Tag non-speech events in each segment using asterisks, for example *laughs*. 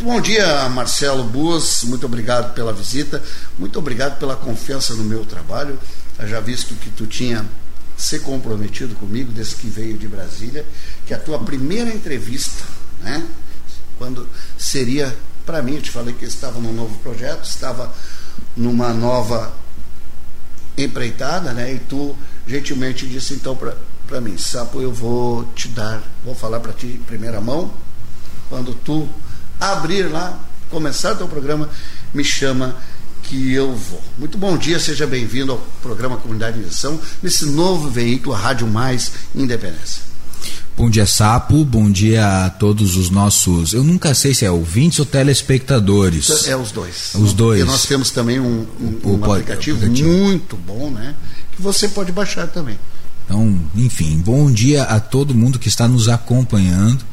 Bom dia, Marcelo Buas. Muito obrigado pela visita. Muito obrigado pela confiança no meu trabalho. Já visto que tu tinha se comprometido comigo desde que veio de Brasília, que a tua primeira entrevista, né, quando seria para mim, eu te falei que estava num novo projeto, estava numa nova empreitada, né? E tu gentilmente disse então para mim, Sapo, eu vou te dar, vou falar para ti em primeira mão, quando tu abrir lá, começar o teu programa, me chama que eu vou. Muito bom dia, seja bem-vindo ao programa Comunidade em Ação, nesse novo veículo, Rádio Mais Independência. Bom dia, Sapo. Bom dia a todos os nossos. Eu nunca sei se é ouvintes ou telespectadores. É os dois. Os dois. E nós temos também um, um, o, um aplicativo, aplicativo muito bom, né? Que você pode baixar também. Então, enfim, bom dia a todo mundo que está nos acompanhando.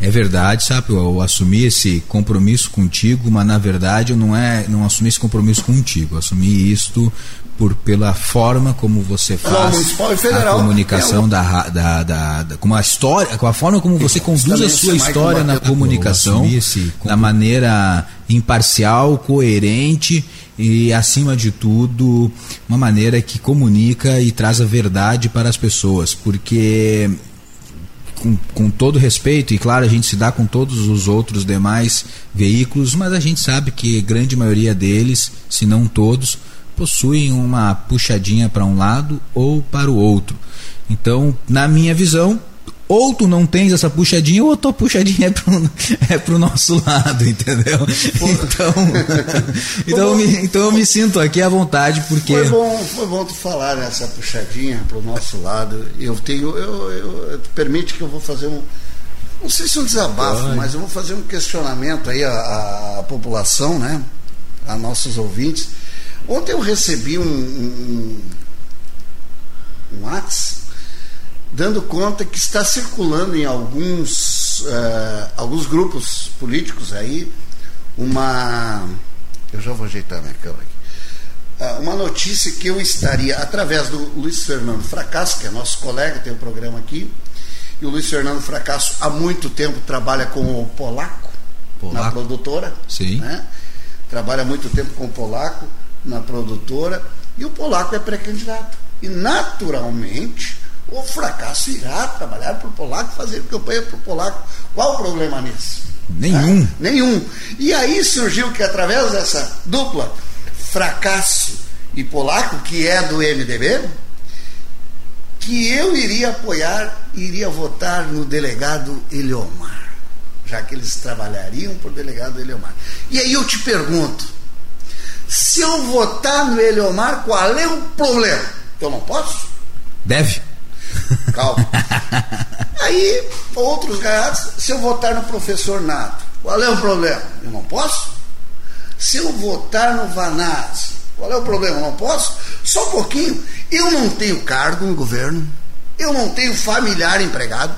É verdade, sabe? Eu, eu assumi esse compromisso contigo, mas na verdade eu não é, não assumi esse compromisso contigo. Eu assumi isto por pela forma como você faz a comunicação é da, da, da, da, como a história, com a forma como você conduz a sua história na comunicação, da maneira imparcial, coerente e acima de tudo uma maneira que comunica e traz a verdade para as pessoas, porque com, com todo respeito, e claro, a gente se dá com todos os outros demais veículos, mas a gente sabe que grande maioria deles, se não todos, possuem uma puxadinha para um lado ou para o outro. Então, na minha visão, ou tu não tens essa puxadinha, ou a tua puxadinha é pro, *laughs* é pro nosso lado, entendeu? Então, *laughs* então, eu me, então eu me sinto aqui à vontade, porque. Foi bom, foi bom tu falar nessa puxadinha pro nosso lado. Eu tenho. Eu, eu, permite que eu vou fazer um. Não sei se um desabafo, Pode. mas eu vou fazer um questionamento aí à, à população, né? A nossos ouvintes Ontem eu recebi um, um, um WhatsApp dando conta que está circulando em alguns, uh, alguns grupos políticos aí uma. Eu já vou ajeitar minha câmera aqui. Uh, uma notícia que eu estaria, através do Luiz Fernando Fracasso, que é nosso colega, tem um programa aqui, e o Luiz Fernando Fracasso há muito tempo trabalha com o Polaco, Polaco. na produtora. Sim. Né? Trabalha há muito tempo com o Polaco na produtora e o polaco é pré-candidato. E naturalmente o fracasso irá trabalhar para o polaco, fazer campanha para o polaco. Qual o problema nisso? Nenhum. É, nenhum. E aí surgiu que através dessa dupla, fracasso e polaco, que é do MDB, que eu iria apoiar, iria votar no delegado Eliomar, já que eles trabalhariam por delegado Eliomar. E aí eu te pergunto, se eu votar no Eliomar, qual é o problema? Eu não posso? Deve. Calma. Aí, outros gaiatos, se eu votar no professor Nato, qual é o problema? Eu não posso? Se eu votar no Vanazzi, qual é o problema? Eu não posso? Só um pouquinho. Eu não tenho cargo no governo, eu não tenho familiar empregado,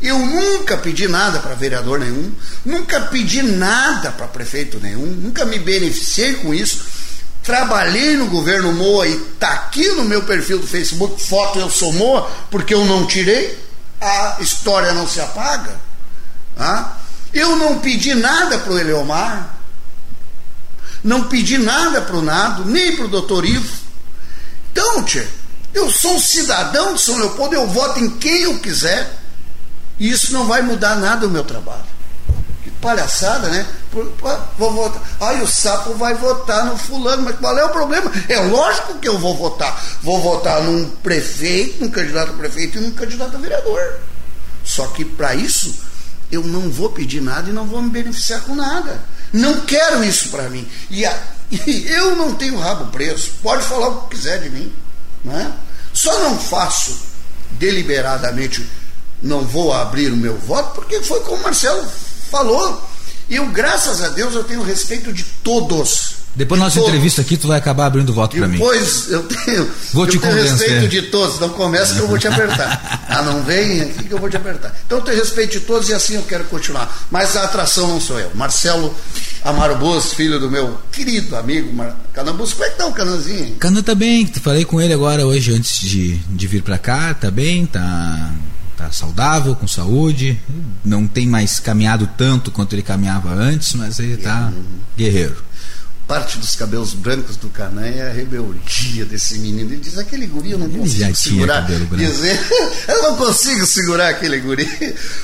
eu nunca pedi nada para vereador nenhum, nunca pedi nada para prefeito nenhum, nunca me beneficiei com isso trabalhei no governo Moa e está aqui no meu perfil do Facebook, foto eu sou Moa, porque eu não tirei, a história não se apaga. Ah? Eu não pedi nada para o Eleomar, não pedi nada para o Nado, nem para o doutor Ivo. Então, tchê, eu sou um cidadão de São Leopoldo, eu voto em quem eu quiser, e isso não vai mudar nada o meu trabalho palhaçada, né? Vou votar. Aí o sapo vai votar no fulano, mas qual é o problema? É lógico que eu vou votar. Vou votar num prefeito, num candidato a prefeito e num candidato a vereador. Só que para isso eu não vou pedir nada e não vou me beneficiar com nada. Não quero isso para mim. E, a, *laughs* e, eu não tenho rabo preso. Pode falar o que quiser de mim. Né? Só não faço deliberadamente, não vou abrir o meu voto, porque foi como o Marcelo falou. E eu, graças a Deus, eu tenho respeito de todos. Depois da nossa todos. entrevista aqui, tu vai acabar abrindo voto para mim. Pois, eu tenho, vou eu te tenho convencer. respeito de todos. Não começa que eu vou te apertar. *laughs* ah, não vem aqui que eu vou te apertar. Então eu tenho respeito de todos e assim eu quero continuar. Mas a atração não sou eu. Marcelo Amaro Bus, filho do meu querido amigo Canambus. Como é que tá o Cananzinho? Canan tá bem. Falei com ele agora hoje antes de, de vir para cá. Tá bem, tá tá saudável, com saúde, não tem mais caminhado tanto quanto ele caminhava antes, mas ele está guerreiro. Parte dos cabelos brancos do Canã é a rebeldia desse menino. Ele diz: aquele guri eu não Ele consigo segurar. cabelo branco. Dizer, eu não consigo segurar aquele guri.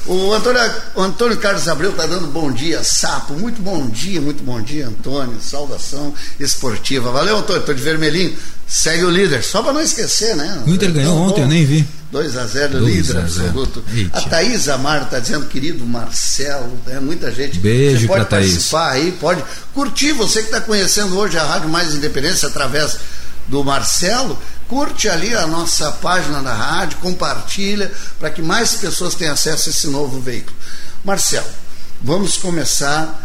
O Antônio, o Antônio Carlos Abreu está dando bom dia, sapo. Muito bom dia, muito bom dia, Antônio. Saudação esportiva. Valeu, Antônio, tô de vermelhinho. Segue o líder, só para não esquecer, né? O Inter ganhou Tão ontem, eu nem vi. 2 a 0 2 líder a 0. absoluto. Eita. A Thaís Amaro está dizendo, querido Marcelo, né, muita gente. Beijo Você pode Thaís. participar aí, pode curtir. Você que está conhecendo hoje a Rádio Mais Independência através do Marcelo, curte ali a nossa página da rádio, compartilha para que mais pessoas tenham acesso a esse novo veículo. Marcelo, vamos começar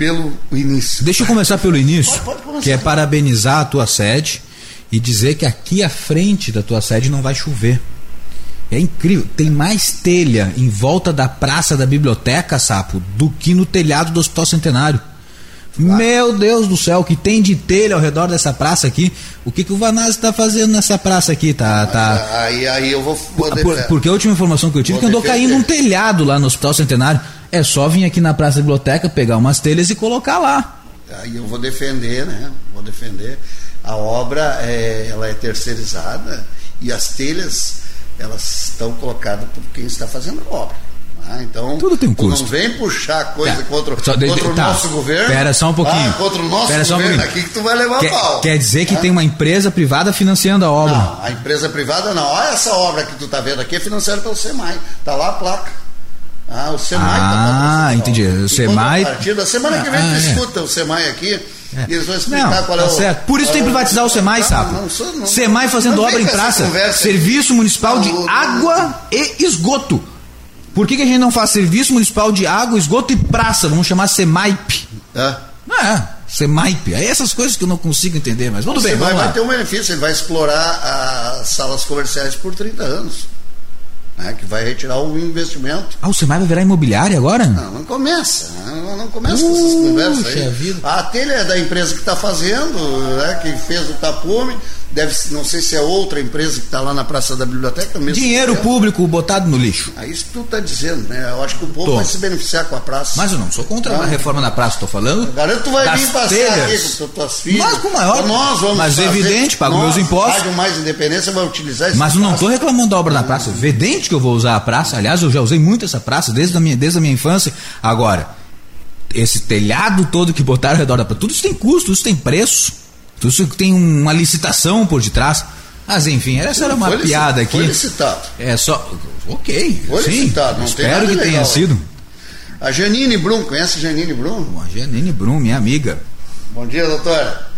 pelo início. Deixa eu começar pelo início, Pode- pode começar. que é parabenizar a tua sede e dizer que aqui à frente da tua sede não vai chover. É incrível, tem mais telha em volta da praça da biblioteca, sapo, do que no telhado do Hospital Centenário. Meu Deus do céu, o que tem de telha ao redor dessa praça aqui? O que, que o Vanazzi está fazendo nessa praça aqui? Tá, tá, Aí, aí eu vou. vou por- defender. porque a última informação que eu tive é que andou defender. caindo um telhado lá no Hospital Centenário. É só vir aqui na Praça da Biblioteca, pegar umas telhas e colocar lá. Aí eu vou defender, né? Vou defender. A obra é, ela é terceirizada e as telhas elas estão colocadas por quem está fazendo a obra. Ah, então Tudo tem um custo. Não vem puxar coisa Tá. contra, Só de- contra o tá. nosso governo. Pera só um pouquinho. Ah, contra o nosso Pera um governo pouquinho. aqui que tu vai levar Quer, pau. quer dizer que Ah, tem uma empresa privada financiando a obra. Não, a empresa privada não. Olha essa obra que tu está vendo aqui é financiada pelo SEMAI. Está lá a placa. Ah, o SEMAI Ah, tá entendi. O Em SEMAI- contrapartida, semana que vem Ah, tu é. escuta o SEMAI aqui e eles vão explicar Não, qual tá é o. certo. Por isso tem que é privatizar o SEMAI, Não, sapo. não sou- não- SEMAI fazendo não obra em praça. conversa. Serviço Municipal de Não, não- Água e Esgoto. Por que, que a gente não faz Serviço Municipal de Água, Esgoto e Praça? Vamos chamar SEMAIP. É. Não é, SEMAIP. É essas coisas que eu não consigo entender, mas tudo Você bem, vai, vamos vai ter um benefício, ele vai explorar as salas comerciais por 30 anos. Né, que vai retirar o investimento. Ah, o SEMAI vai virar imobiliária agora? Não, não começa. Não, não começa com essas conversas aí. Vida. A telha é da empresa que está fazendo, né, que fez o tapume. Deve, não sei se é outra empresa que está lá na Praça da Biblioteca. mesmo Dinheiro sistema. público botado no lixo. É isso que tu está dizendo, né? Eu acho que o povo Tô. vai se beneficiar com a praça. Mas eu não sou contra Ah. a reforma da praça, estou falando. Garanto que tu vai vir passear telhas. aqui com tu- tuas filhas. Mas com o maior- Nós vamos mas fazer, evidente, pago nós, meus impostos. Rádio Mais Independência vai utilizar esse Mas eu não estou reclamando da obra da praça. Evidente que eu vou usar a praça. Aliás, eu já usei muito essa praça desde a minha, desde a minha infância. Agora, esse telhado todo que botaram ao redor da praça, tudo isso tem custo, isso tem preço. Tudo isso tem uma licitação por detrás. Mas enfim, essa era uma piada aqui. Foi licitado. É só. Ok. Foi sim, licitado, não tem espero que tenha sido. A Janine Brum, conhece a Janine Brum? A Janine Brum, minha amiga. Bom dia, doutora.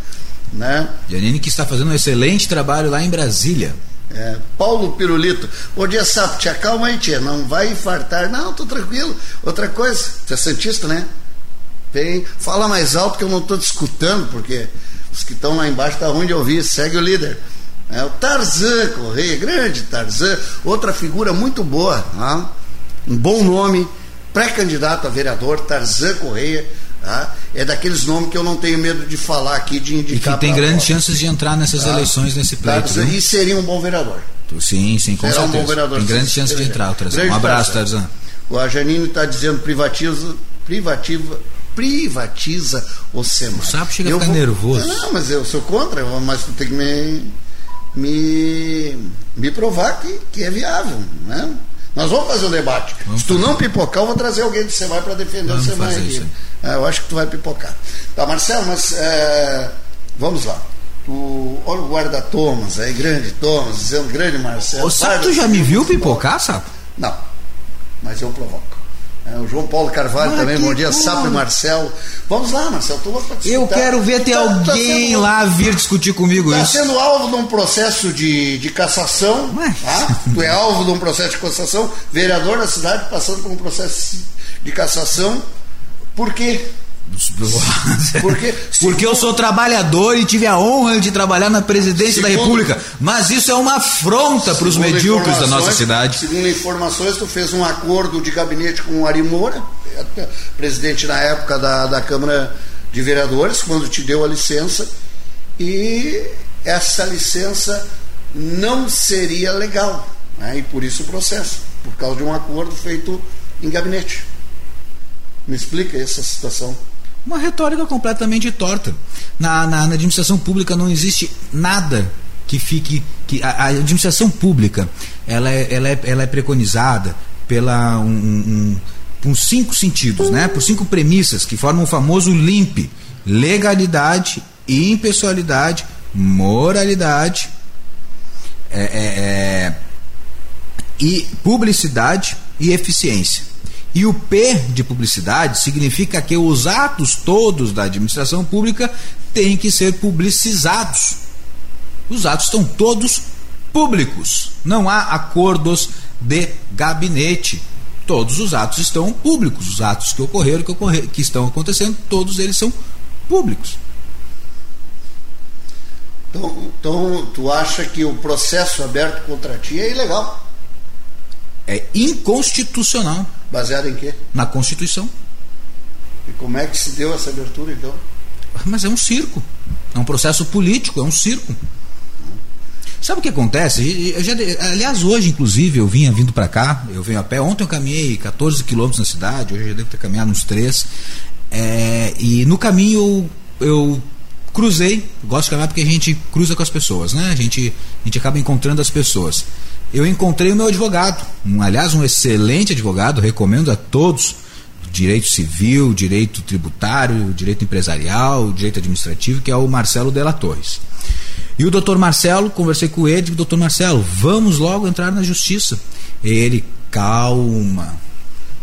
Né? Janine que está fazendo um excelente trabalho lá em Brasília. É, Paulo Pirulito. Bom dia, Sapo. Te acalma aí, tia. Não vai infartar. Não, tô tranquilo. Outra coisa, você é Santista, né? Vem, fala mais alto que eu não estou te escutando, porque os que estão lá embaixo tá ruim de ouvir. Segue o líder. É o Tarzan Correia, grande Tarzan, outra figura muito boa, um bom nome, pré-candidato a vereador, Tarzan Correia. É daqueles nomes que eu não tenho medo de falar aqui, de E indicar. que tem grandes chances de entrar nessas eleições nesse pleito. Tarzan, viu? e seria um bom vereador. Sim, sim, com Será um bom certeza. vereador. Tem grandes chances de entrar, Tarzan. Um abraço, Tarzan. O a Janine está dizendo privatiza, privativa, privatiza o SEMAI. O sapo chega a Eu ficar nervoso. Não, mas eu sou contra, mas tu tem que me, me, me provar que, que é viável, né? Nós vamos fazer o debate. Vamos Se tu fazer. não pipocar, eu vou trazer alguém do SEMAI para defender Vamos o SEMAI aqui. É, eu acho que tu vai pipocar. Tá, Marcelo, mas é, vamos lá. Tu, olha o guarda Thomas aí, grande Thomas, dizendo grande Marcelo. Ô, Sapo, tu já me viu pipocar, Sapo? Não, mas eu provoco. É, o João Paulo Carvalho Ah, também, bom dia. Sapo e Marcelo. Vamos lá, Marcelo, tu vai participar. Eu quero ver ter Tá- tá alguém sendo- lá vir discutir comigo Está isso. sendo alvo de um processo de, de cassação. Mas- Tá? Tu é alvo de um processo de cassação, vereador da cidade passando por um processo de cassação. Por quê? *laughs* Porque- Porque eu sou trabalhador e tive a honra de trabalhar na presidência da República. Mas isso é uma afronta para os medíocres da nossa cidade. Segundo informações, tu fez um acordo de gabinete com o Ari Moura, presidente na época da, da Câmara de Vereadores, quando te deu a licença, e essa licença não seria legal. Né? E por isso o processo, por causa de um acordo feito em gabinete. Me explica essa situação. Uma retórica completamente torta. Na, na, na administração pública não existe nada que fique. que A, a administração pública ela é, ela é, ela é preconizada pela um, um, por cinco sentidos, né? por cinco premissas que formam o famoso LIMP: legalidade, impessoalidade, moralidade é, é, é, e publicidade e eficiência. E o P de publicidade significa que os atos todos da administração pública têm que ser publicizados. Os atos estão todos públicos. Não há acordos de gabinete. Todos os atos estão públicos. Os atos que ocorreram, que, ocorrer, que estão acontecendo, todos eles são públicos. Então, então, tu acha que o processo aberto contra ti é ilegal? É inconstitucional. Baseado em quê? Na Constituição. E como é que se deu essa abertura, então? Mas é um circo. É um processo político, é um circo. Sabe o que acontece? Já, aliás, hoje, inclusive, eu vinha vindo para cá, eu venho a pé. Ontem eu caminhei 14 quilômetros na cidade, hoje eu já devo ter caminhado uns 3. É, e no caminho eu, eu cruzei, gosto de caminhar porque a gente cruza com as pessoas, né? A gente, a gente acaba encontrando as pessoas. Eu encontrei o meu advogado, um, aliás, um excelente advogado, recomendo a todos direito civil, direito tributário, direito empresarial, direito administrativo, que é o Marcelo Della Torres. E o doutor Marcelo, conversei com ele, doutor Marcelo, vamos logo entrar na justiça. Ele, calma,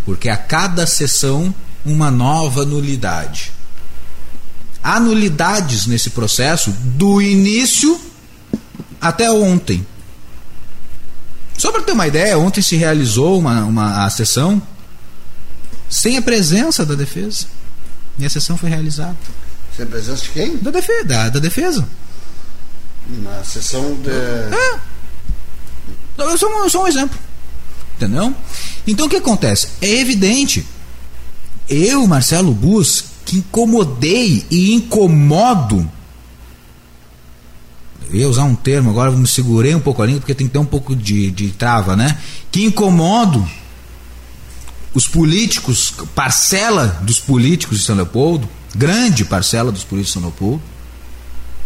porque a cada sessão uma nova nulidade. Há nulidades nesse processo do início até ontem. Só para ter uma ideia, ontem se realizou uma, uma sessão sem a presença da defesa. E a sessão foi realizada. Sem a presença de quem? Da defesa. Da, da defesa. Na sessão de. É. Eu sou, eu sou um exemplo. Entendeu? Então o que acontece? É evidente. Eu, Marcelo Bus, que incomodei e incomodo. Ia usar um termo, agora me segurei um pouco a língua porque tem que ter um pouco de, de trava, né? Que incomodo os políticos, parcela dos políticos de São Leopoldo, grande parcela dos políticos de São Leopoldo,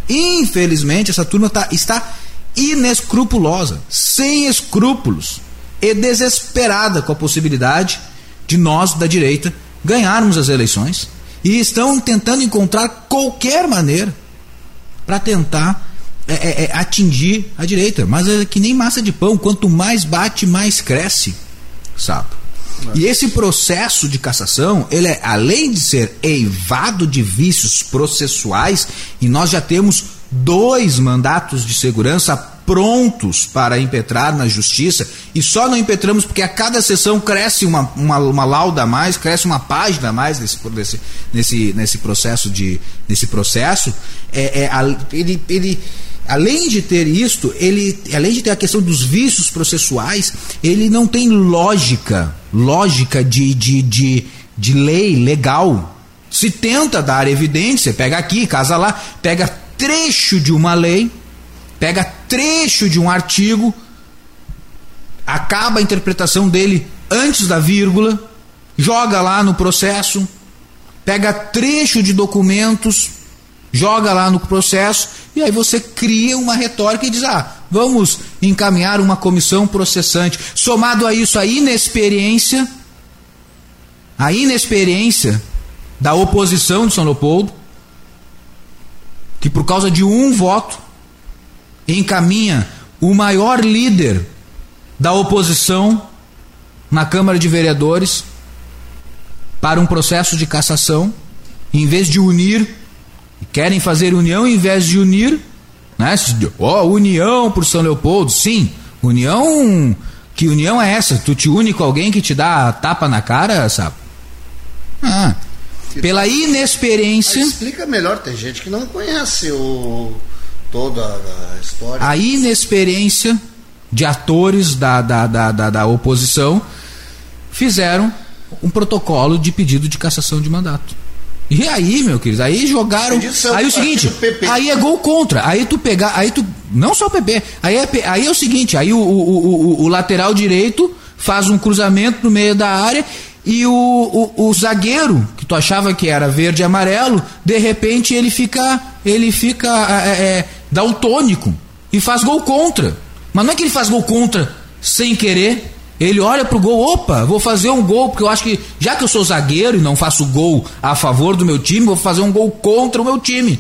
Infelizmente, essa turma tá, está inescrupulosa, sem escrúpulos e desesperada com a possibilidade de nós, da direita, ganharmos as eleições e estão tentando encontrar qualquer maneira para tentar é, é, é, atingir a direita. Mas é que nem massa de pão, quanto mais bate, mais cresce, sabe? E esse processo de cassação, ele é, além de ser eivado de vícios processuais, e nós já temos dois mandatos de segurança prontos para impetrar na justiça, e só não impetramos porque a cada sessão cresce uma, uma, uma lauda a mais, cresce uma página a mais nesse, nesse, nesse, nesse processo de nesse processo, é, é, ele, ele além de ter isto, ele, além de ter a questão dos vícios processuais, ele não tem lógica, lógica de, de, de, de lei legal. Se tenta dar evidência, pega aqui, casa lá, pega trecho de uma lei, pega trecho de um artigo, acaba a interpretação dele antes da vírgula, joga lá no processo, pega trecho de documentos, joga lá no processo e aí você cria uma retórica e diz: ah, vamos encaminhar uma comissão processante. Somado a isso, a inexperiência, a inexperiência da oposição de São Leopoldo, que por causa de um voto encaminha o maior líder da oposição na Câmara de Vereadores para um processo de cassação, em vez de unir querem fazer união em vez de unir, né? Ó, oh, união por São Leopoldo, sim. União, que união é essa? Tu te une com alguém que te dá tapa na cara, sabe? Ah, pela inexperiência. Explica melhor, tem gente que não conhece o, toda a história. A inexperiência de atores da, da, da, da, da oposição fizeram um protocolo de pedido de cassação de mandato. E aí, meu querido, aí jogaram. Aí o seguinte, aí é gol contra. Aí tu pegar, aí tu. Não só o PP. Aí é, aí é o seguinte, aí o, o, o, o lateral direito faz um cruzamento no meio da área e o, o, o, zagueiro, que tu achava que era verde e amarelo, de repente ele fica. Ele fica é, é, daltônico e faz gol contra. Mas não é que ele faz gol contra sem querer. Ele olha pro gol, opa, vou fazer um gol, porque eu acho que, já que eu sou zagueiro e não faço gol a favor do meu time, vou fazer um gol contra o meu time.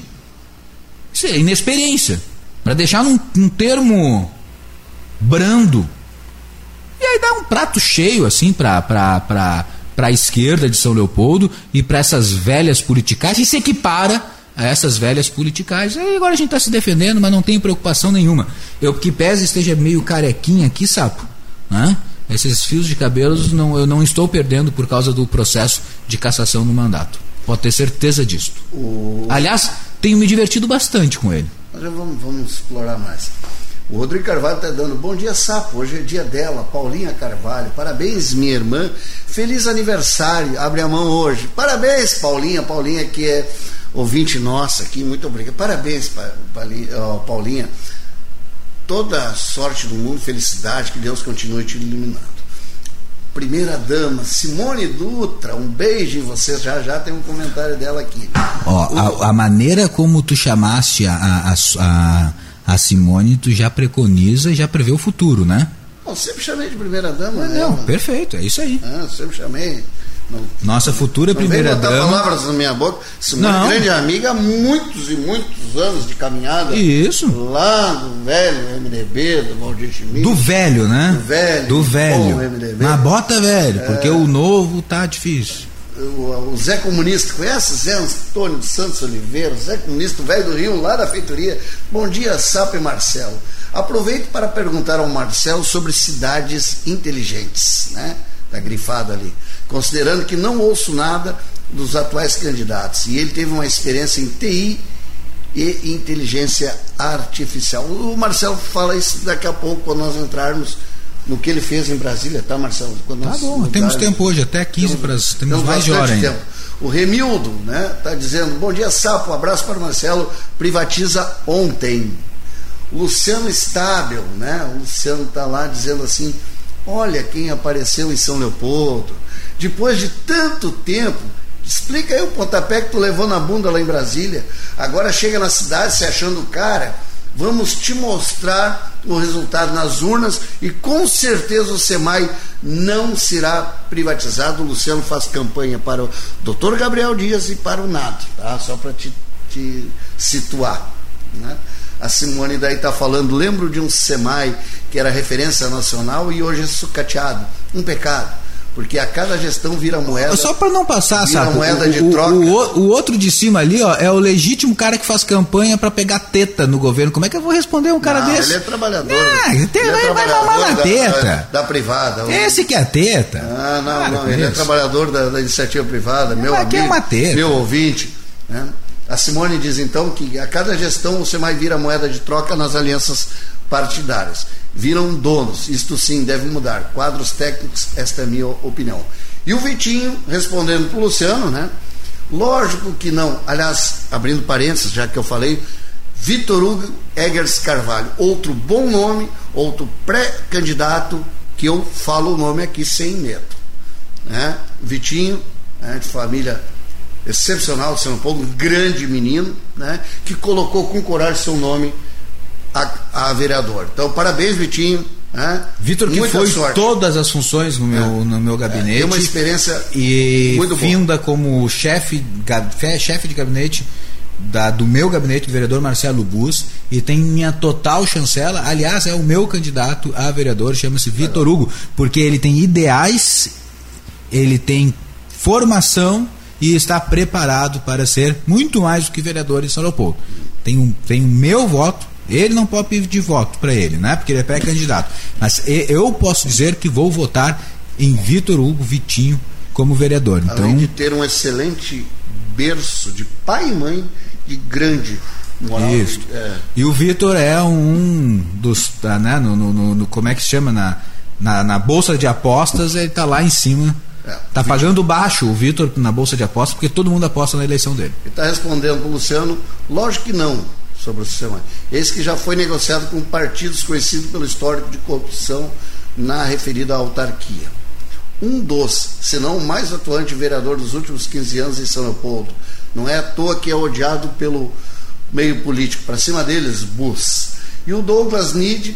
Isso é inexperiência. Para deixar num, num termo brando. E aí dá um prato cheio, assim, pra, pra, pra, pra esquerda de São Leopoldo e para essas velhas politicais e se equipara a essas velhas politicais. E agora a gente está se defendendo, mas não tem preocupação nenhuma. Eu que pese esteja meio carequinha aqui, sapo, né? Esses fios de cabelos não, eu não estou perdendo por causa do processo de cassação no mandato. Pode ter certeza disso. O... Aliás, tenho me divertido bastante com ele. Mas vamos, vamos explorar mais. O Rodrigo Carvalho está dando bom dia, sapo. Hoje é dia dela, Paulinha Carvalho. Parabéns, minha irmã. Feliz aniversário. Abre a mão hoje. Parabéns, Paulinha. Paulinha, que é ouvinte nossa aqui. Muito obrigado. Parabéns, Paulinha toda a sorte do mundo, felicidade, que Deus continue te iluminando. Primeira dama, Simone Dutra, um beijo em você. Já já tem um comentário dela aqui. Ó, a, a, maneira como tu chamaste a, a, a, a Simone, tu já preconiza e já prevê o futuro, né? Eu sempre chamei de primeira dama. Não, né? perfeito, é isso aí. Ah, sempre chamei. Nossa futura primeira dama. palavras na minha boca. Simone grande amiga há muitos e muitos anos de caminhada. Isso. Lá do velho MDB, do Valdir Schmidt. Do velho, né? Do velho. Do velho. Mas bota velho, é... porque o novo tá difícil. O, o, Zé Comunista, conhece Zé Antônio de Santos Oliveira, Zé Comunista, o velho do Rio, lá da feitoria. Bom dia, Sapo e Marcelo. Aproveito para perguntar ao Marcelo sobre cidades inteligentes, né? Tá grifado ali considerando que não ouço nada dos atuais candidatos. E ele teve uma experiência em TI e inteligência artificial. O Marcelo fala isso daqui a pouco, quando nós entrarmos no que ele fez em Brasília, tá, Marcelo? Quando tá bom, temos tempo hoje, até 15 temos, para temos, temos mais de hora ainda. Tempo. O Remildo, né, tá dizendo, bom dia, Sapo, um abraço para o Marcelo, privatiza ontem. Luciano Estável, né, o Luciano tá lá dizendo assim, olha quem apareceu em São Leopoldo, depois de tanto tempo, explica aí o pontapé que tu levou na bunda lá em Brasília. Agora chega na cidade se achando o cara. Vamos te mostrar o resultado nas urnas e com certeza o SEMAI não será privatizado. O Luciano faz campanha para o doutor Gabriel Dias e para o NAD, tá? só para te, te, situar. Né? A Simone daí está falando, lembro de um SEMAI que era referência nacional e hoje é sucateado. Um pecado porque a cada gestão vira moeda. Só para não passar, sabe? moeda o, de troca. O, o, o, outro de cima ali, ó, é o legítimo cara que faz campanha para pegar teta no governo. Como é que eu vou responder um cara não, desse? Ele é trabalhador. Ah, ele, ele é vai mamar na teta. Da, da privada. Esse que é a teta. Ah, não, cara, não. Ele é trabalhador da, da iniciativa privada, meu amigo, é uma teta. meu ouvinte. Né? A Simone diz então que a cada gestão você mais vira moeda de troca nas alianças partidárias. Viram donos, isto sim deve mudar. Quadros técnicos, esta é a minha opinião. E o Vitinho, respondendo para o Luciano, né? Lógico que não. Aliás, abrindo parênteses, já que eu falei, Vitor Hugo Eggers Carvalho, outro bom nome, outro pré-candidato, que eu falo o nome aqui sem medo. Né? Vitinho, né, de família excepcional, Paulo, um grande menino, né, que colocou com coragem seu nome a, a vereador. Então, parabéns, Vitinho. Né? Vitor, que Muita foi sorte. todas as funções no meu, é. no meu gabinete. É, uma experiência e muito finda como chefe, chefe de gabinete da, do meu gabinete, do vereador Marcelo Bus, e tem minha total chancela. Aliás, é o meu candidato a vereador, chama-se Vitor Hugo, porque ele tem ideais, ele tem formação e está preparado para ser muito mais do que vereador em São Leopoldo. Tem, um, tem o meu voto ele não pode pedir voto para ele, né? Porque ele é pré-candidato. Mas eu posso dizer que vou votar em Vitor Hugo Vitinho como vereador. Então, Além de ter um excelente berço de pai e mãe de grande moral. Isso. É. E o Vitor é um dos. Tá, né, no, no, no, como é que se chama? Na, na, na bolsa de apostas, ele está lá em cima É, tá pagando baixo o Vitor na bolsa de aposta porque todo mundo aposta na eleição dele. Ele está respondendo para o Luciano, lógico que não, sobre o sistema. Esse que já foi negociado com partidos conhecidos pelo histórico de corrupção na referida autarquia. Um dos, se não o mais atuante vereador dos últimos 15 anos em São Leopoldo. Não é à toa que é odiado pelo meio político. Para cima deles, Bus. E o Douglas Nid,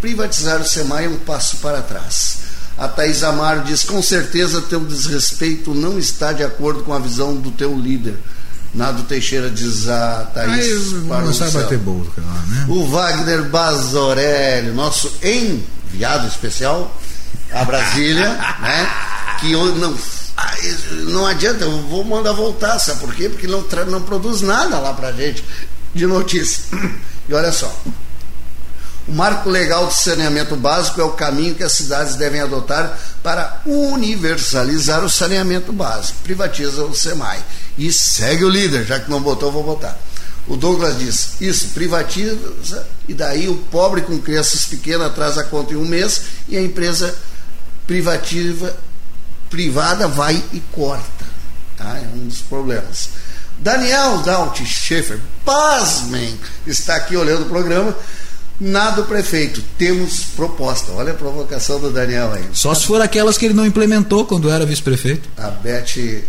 privatizar o SEMAI é um passo para trás. A Thais Amaro diz: com certeza teu desrespeito não está de acordo com a visão do teu líder. Nado Teixeira diz a Thaís. não sabe bater bolo, né? O Wagner Bazorelli, nosso enviado especial a Brasília, *laughs* né? Que não, não adianta, eu vou mandar voltar, sabe por quê? Porque não, não produz nada lá pra gente de notícia. *clears throat* E olha só, o marco legal de saneamento básico é o caminho que as cidades devem adotar para universalizar o saneamento básico. Privatiza o SEMAI. E segue o líder, já que não botou, vou botar. O Douglas diz: isso, privatiza, e daí o pobre com crianças pequenas traz a conta em um mês e a empresa privativa, privada vai e corta. Tá? É um dos problemas. Daniel Daut Schaefer, pasmem, está aqui olhando o programa Nada prefeito, temos proposta. Olha a provocação do Daniel aí. Só se for aquelas que ele não implementou quando era vice-prefeito. A Beth.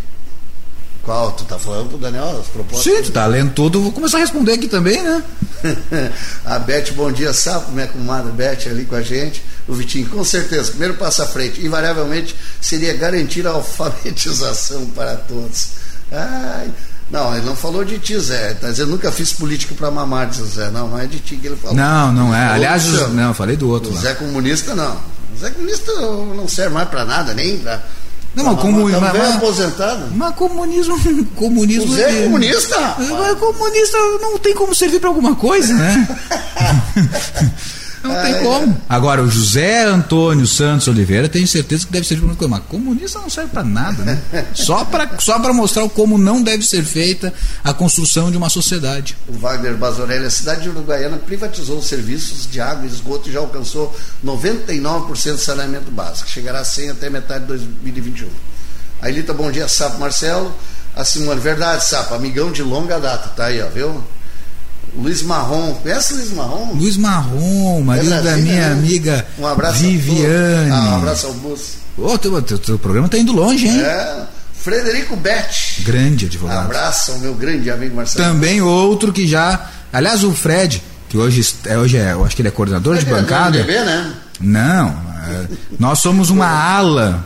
Qual? Tu tá falando pro Daniel as propostas? Sim, tu tá lendo tudo, vou começar a responder aqui também, né? *laughs* a Beth, bom dia, sapo, minha comadre Beth ali com a gente. O Vitinho, com certeza, primeiro passo à frente, invariavelmente seria garantir a alfabetização *laughs* para todos. Ai, não, ele não falou de ti, Zé. Está dizendo nunca fiz política para mamar, disse Zé. Não, não é de ti que ele falou. Não, não é. Aliás, não, falei do outro. O Zé comunista, não. O Zé comunista não serve mais para nada, nem para. Não, mas comunismo. Tá mas, aposentado. Mas comunismo. *laughs* comunismo o Zé é comunista? Mas comunista não tem como servir para alguma coisa, né? *laughs* Não tem é. como. Agora, o José Antônio Santos Oliveira, tenho certeza que deve ser uma coisa. Mas comunista não serve para nada, né? Só para só mostrar como não deve ser feita a construção de uma sociedade. O Wagner Bazorelli, a cidade de Uruguaiana privatizou os serviços de água e esgoto e já alcançou 99% de saneamento básico. Chegará a 100 até metade de 2021. A Elita, bom dia, Sapo Marcelo. A Simone, verdade, Sapo, amigão de longa data, tá aí, ó, viu? Luiz Marrom, conhece Luiz Marrom? Luiz Marrom, marido é da minha né? amiga um abraço Viviane. Ah, um abraço ao Bus. Ô, teu, teu, teu programa está indo longe, hein? É. Frederico Bete. Grande advogado. Abraço ao meu grande amigo Marcelo. Também outro que já. Aliás, o Fred, que hoje é, hoje é eu acho que ele é coordenador é de bancada. bebê, né? Não. É, nós somos uma ala.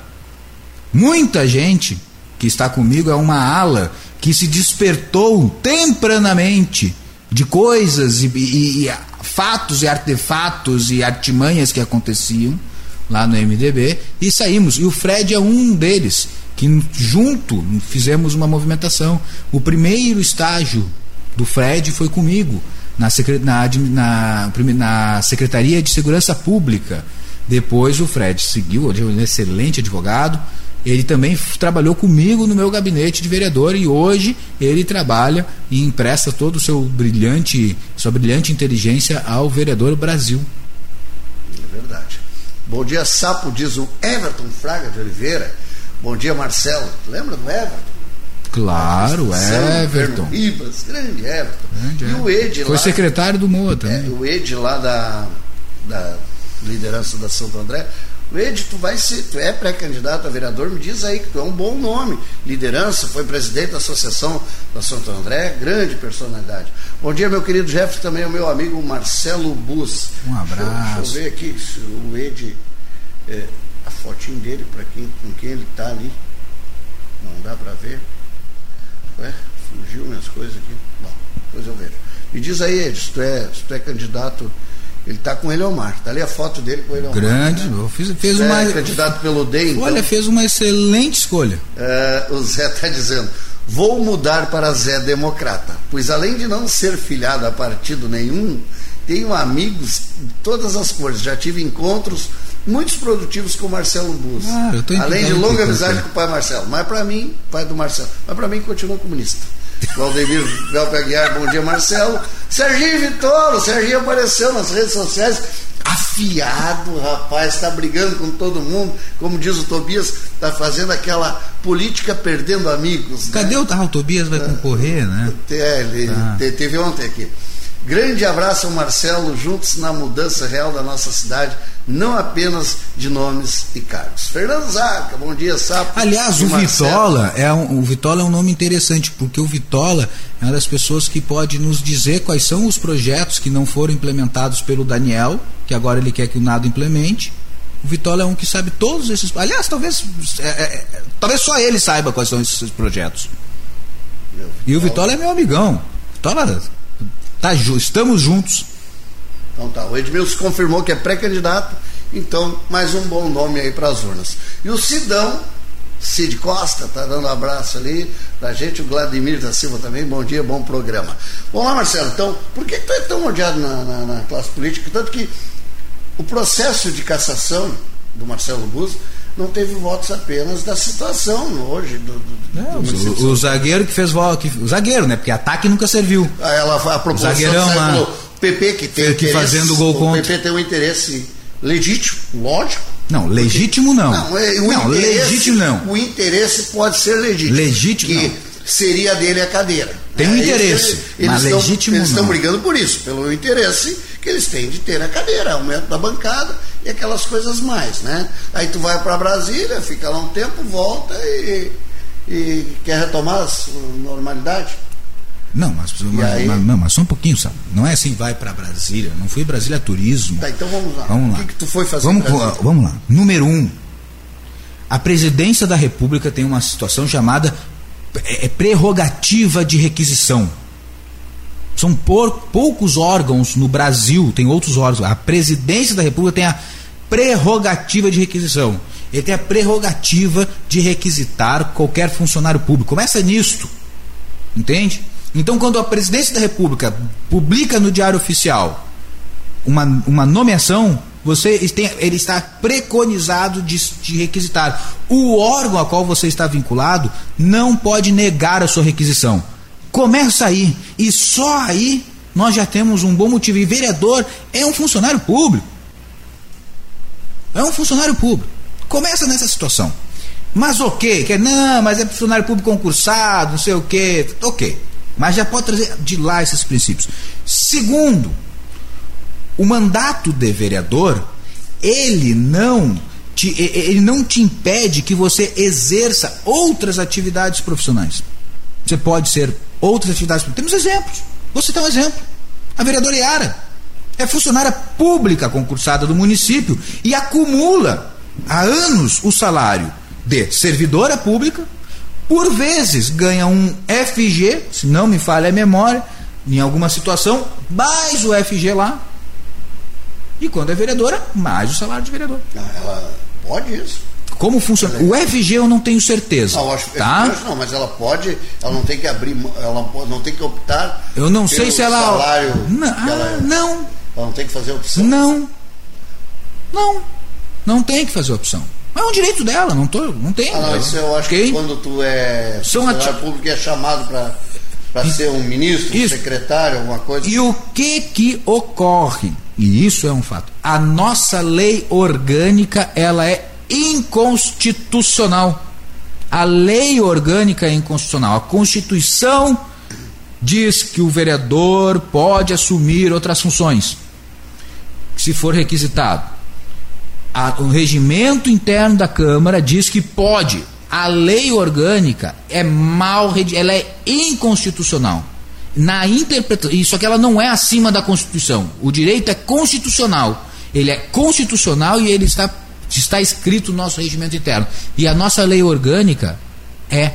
Muita gente que está comigo é uma ala que se despertou tempranamente de coisas e, e, e fatos e artefatos e artimanhas que aconteciam lá no MDB e saímos. E o Fred é um deles, que junto fizemos uma movimentação. O primeiro estágio do Fred foi comigo, na, na, na, na Secretaria de Segurança Pública. Depois o Fred seguiu, ele é um excelente advogado, ele também trabalhou comigo no meu gabinete de vereador e hoje ele trabalha e empresta todo o seu brilhante, sua brilhante inteligência ao vereador Brasil. É verdade. Bom dia, Sapo, diz o Everton Fraga de Oliveira. Bom dia, Marcelo. Lembra do Everton? Claro, Everton. Ribas, grande Everton. Grande e o Ed Foi lá, secretário do MOA também. É, o Ed lá da, da liderança da Santo André Ed, tu vai ser, tu é pré-candidato a vereador, me diz aí que tu é um bom nome. Liderança, foi presidente da Associação da Santo André, grande personalidade. Bom dia, meu querido Jeff, também é o meu amigo Marcelo Bus. Um abraço. Deixa, deixa eu ver aqui se o Ed, é, a fotinho dele, para quem, com quem ele está ali. Não dá para ver. Ué, fugiu minhas coisas aqui. Bom, depois eu vejo. Me diz aí, Ed, se tu é, se tu é candidato ele está com o Eliomar. Está ali a foto dele com o Eliomar. Grande. Né? Fiz, fez é, uma. candidato pelo DEM. Então, Olha, fez uma excelente escolha. É, o Zé está dizendo. Vou mudar para Zé Democrata, pois além de não ser filiado a partido nenhum, tenho amigos de todas as cores. Já tive encontros muitos produtivos com o Marcelo Bus. Ah, além de longa amizade com o pai Marcelo. Mas para mim, pai do Marcelo, mas para mim continua comunista. Valdemir Velpe Aguiar, bom dia, Marcelo. Serginho Vitor, o Serginho apareceu nas redes sociais. afiado, rapaz, está brigando com todo mundo, como diz o Tobias, está fazendo aquela política perdendo amigos. Né? Cadê né? o, ah, o Tobias vai concorrer, né? É, ele ah. teve ontem aqui. Grande abraço ao Marcelo, juntos na mudança real da nossa cidade, não apenas de nomes e cargos. Fernando Zaca, bom dia, Sapo. Aliás, o Vitola, é um, o Vitola é um nome interessante, porque o Vitola é uma das pessoas que pode nos dizer quais são os projetos que não foram implementados pelo Daniel, que agora ele quer que o Nado implemente. O Vitola é um que sabe todos esses. Aliás, talvez, é, é, talvez só ele saiba quais são esses projetos. E o Vitola é meu amigão. Vitola Tá, estamos juntos. Então tá, o Edmilson confirmou que é pré-candidato, então mais um bom nome aí para as urnas. E o Sidão, Cid Costa, tá dando um abraço ali pra gente, o Vladimir da Silva também, bom dia, bom programa. Vamos lá, Marcelo, então, por que tu é tão odiado na, na, na classe política? Tanto que o processo de cassação do Marcelo Buzzo não teve votos apenas da situação hoje do, do, não, do o, o, zagueiro que fez voto, o zagueiro, né? Porque ataque nunca serviu. Ah, ela a proposição Zagueirão lá, o PP que tem que fazendo gol o contra. O PP tem um interesse legítimo, lógico. Não, legítimo não. Não, é, não legítimo não. O interesse pode ser legítimo. Legítimo. Que não. seria dele a cadeira. Tem um é, interesse, eles, mas eles legítimo Eles estão brigando por isso, pelo interesse que eles têm de ter a cadeira, aumento da bancada e aquelas coisas mais, né? Aí tu vai para Brasília, fica lá um tempo, volta e, e quer retomar a normalidade. Não, mas, mas, mas, não, mas só um pouquinho, sabe? Não é assim, vai para Brasília. Não fui Brasília Turismo. Tá, então vamos lá. Vamos lá. O que, que tu foi fazer vamos, vamos lá. Número um. A presidência da República tem uma situação chamada é, é prerrogativa de requisição. São por, poucos órgãos no Brasil, tem outros órgãos. A presidência da República tem a prerrogativa de requisição. Ele tem a prerrogativa de requisitar qualquer funcionário público. Começa nisto. Entende? Então, quando a presidência da República publica no Diário Oficial uma, uma nomeação, você tem, ele está preconizado de, de, requisitar. O órgão a qual você está vinculado não pode negar a sua requisição. Começa aí. E só aí nós já temos um bom motivo. E vereador é um funcionário público. É um funcionário público. Começa nessa situação. Mas ok, que não, mas é funcionário público concursado, não sei o que. Ok. Mas já pode trazer de lá esses princípios. Segundo, o mandato de vereador, ele não te, ele não te impede que você exerça outras atividades profissionais. Você pode ser outras atividades. Temos exemplos. Vou citar um exemplo. A vereadora Yara é funcionária pública concursada do município e acumula há anos o salário de servidora pública, por vezes ganha um FG, se não me falha a memória, em alguma situação, mais o FG lá. E quando é vereadora, mais o salário de vereador. Ah, ela pode isso. Como funciona? O FG eu não tenho certeza. Não, acho, tá? acho não, mas ela pode, ela não tem que abrir, ela não tem que optar. Eu não sei se ela. Salário não, ela, é. não. Ela não tem que fazer opção. Não. Não. Não tem que fazer opção. É um direito dela, não, tô, não tem. Ah, não, isso eu acho okay? que quando tu é São funcionário ati... público é chamado para para ser um ministro, um secretário, alguma coisa. E o que que ocorre? E isso é um fato. A nossa lei orgânica, ela é inconstitucional. A lei orgânica é inconstitucional. A Constituição diz que o vereador pode assumir outras funções, se for requisitado. O regimento interno da Câmara diz que pode. A lei orgânica é mal, ela é inconstitucional. Na interpretação, isso aqui ela não é acima da Constituição. O direito é constitucional. Ele é constitucional e ele está está escrito no nosso regimento interno. E a nossa lei orgânica é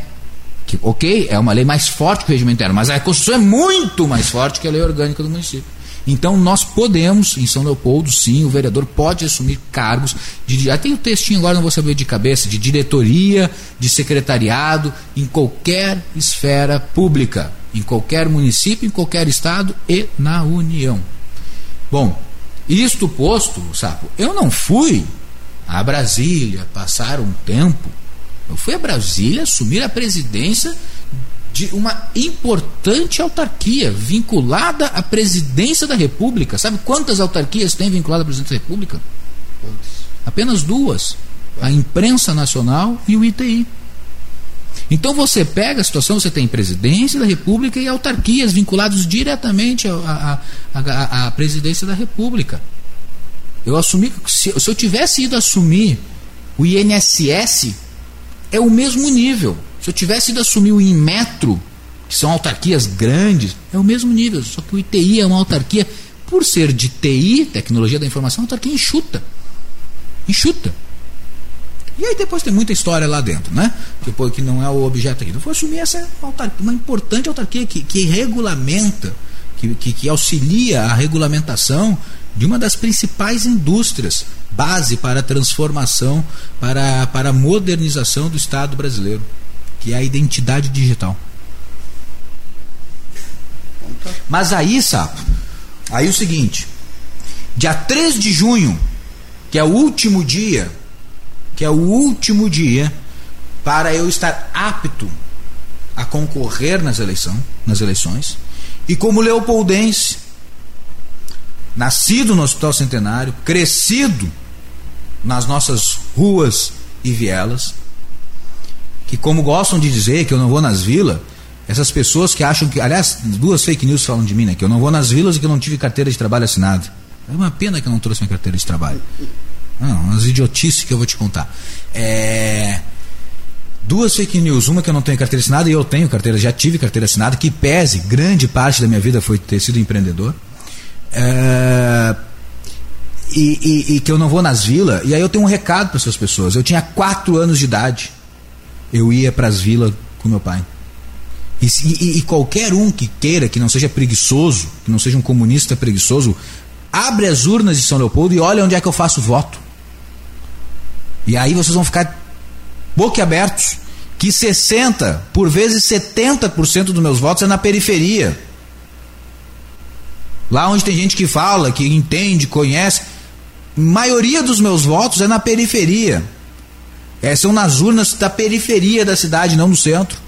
que, ok, é uma lei mais forte que o regimento interno, mas a Constituição é muito mais forte que a lei orgânica do município. Então nós podemos, em São Leopoldo, sim, o vereador pode assumir cargos de. Já tem o textinho agora, não vou saber de cabeça, de diretoria, de secretariado, em qualquer esfera pública, em qualquer município, em qualquer estado e na União. Bom, isto posto, Sapo, eu não fui a Brasília, passar um tempo. Eu fui a Brasília assumir a presidência de uma importante autarquia vinculada à presidência da República. Sabe quantas autarquias tem vinculada à presidência da República? Quantos? Apenas duas: a imprensa nacional e o ITI. Então você pega a situação, você tem presidência da República e autarquias vinculados diretamente à presidência da República. Eu assumi, se, se eu tivesse ido assumir o INSS, é o mesmo nível. Se eu tivesse ido assumir o Inmetro, que são autarquias grandes, é o mesmo nível. Só que o ITI é uma autarquia, por ser de TI, tecnologia da informação, é uma autarquia enxuta. Enxuta. E aí depois tem muita história lá dentro, né? Que, que não é o objeto aqui. Então foi assumir essa autarquia, uma importante autarquia que, que regulamenta, que, que, que auxilia a regulamentação de uma das principais indústrias, base para a transformação, para, para a modernização do Estado brasileiro, que é a identidade digital. Mas aí, sapo, aí o seguinte, dia 3 de junho, que é o último dia que é o último dia para eu estar apto a concorrer nas, eleição, nas eleições. E como leopoldense, nascido no Hospital Centenário, crescido nas nossas ruas e vielas, que como gostam de dizer que eu não vou nas vilas, essas pessoas que acham que, aliás, duas fake news falam de mim, né, que eu não vou nas vilas e que eu não tive carteira de trabalho assinada. É uma pena que eu não trouxe minha carteira de trabalho. Não, umas idiotices que eu vou te contar. É, duas fake news. Uma que eu não tenho carteira assinada e eu tenho carteira, já tive carteira assinada, que pese, grande parte da minha vida foi ter sido empreendedor. É, e, e, e, que eu não vou nas vilas. E aí eu tenho um recado para essas pessoas. Eu tinha quatro anos de idade. Eu ia para as vilas com meu pai. E, e, e, qualquer um que queira, que não seja preguiçoso, que não seja um comunista preguiçoso, abre as urnas de São Leopoldo e olha onde é que eu faço voto. E aí vocês vão ficar boquiabertos que 60, por vezes 70% dos meus votos é na periferia. Lá onde tem gente que fala, que entende, conhece, maioria dos meus votos é na periferia. É, são nas urnas da periferia da cidade, não no centro.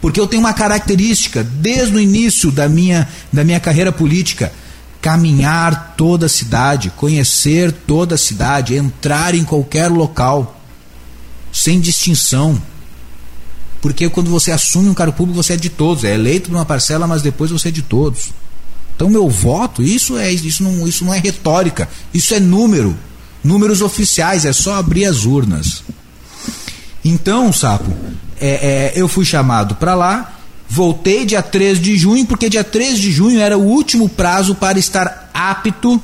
Porque eu tenho uma característica desde o início da minha, da minha carreira política caminhar toda a cidade, conhecer toda a cidade, entrar em qualquer local, sem distinção. Porque quando você assume um cargo público, você é de todos, é eleito por uma parcela, mas depois você é de todos. Então meu voto, isso é isso não, isso não é retórica, isso é número, números oficiais, é só abrir as urnas. Então, sapo, é, é, eu fui chamado para lá Voltei dia 3 de junho, porque dia 3 de junho era o último prazo para estar apto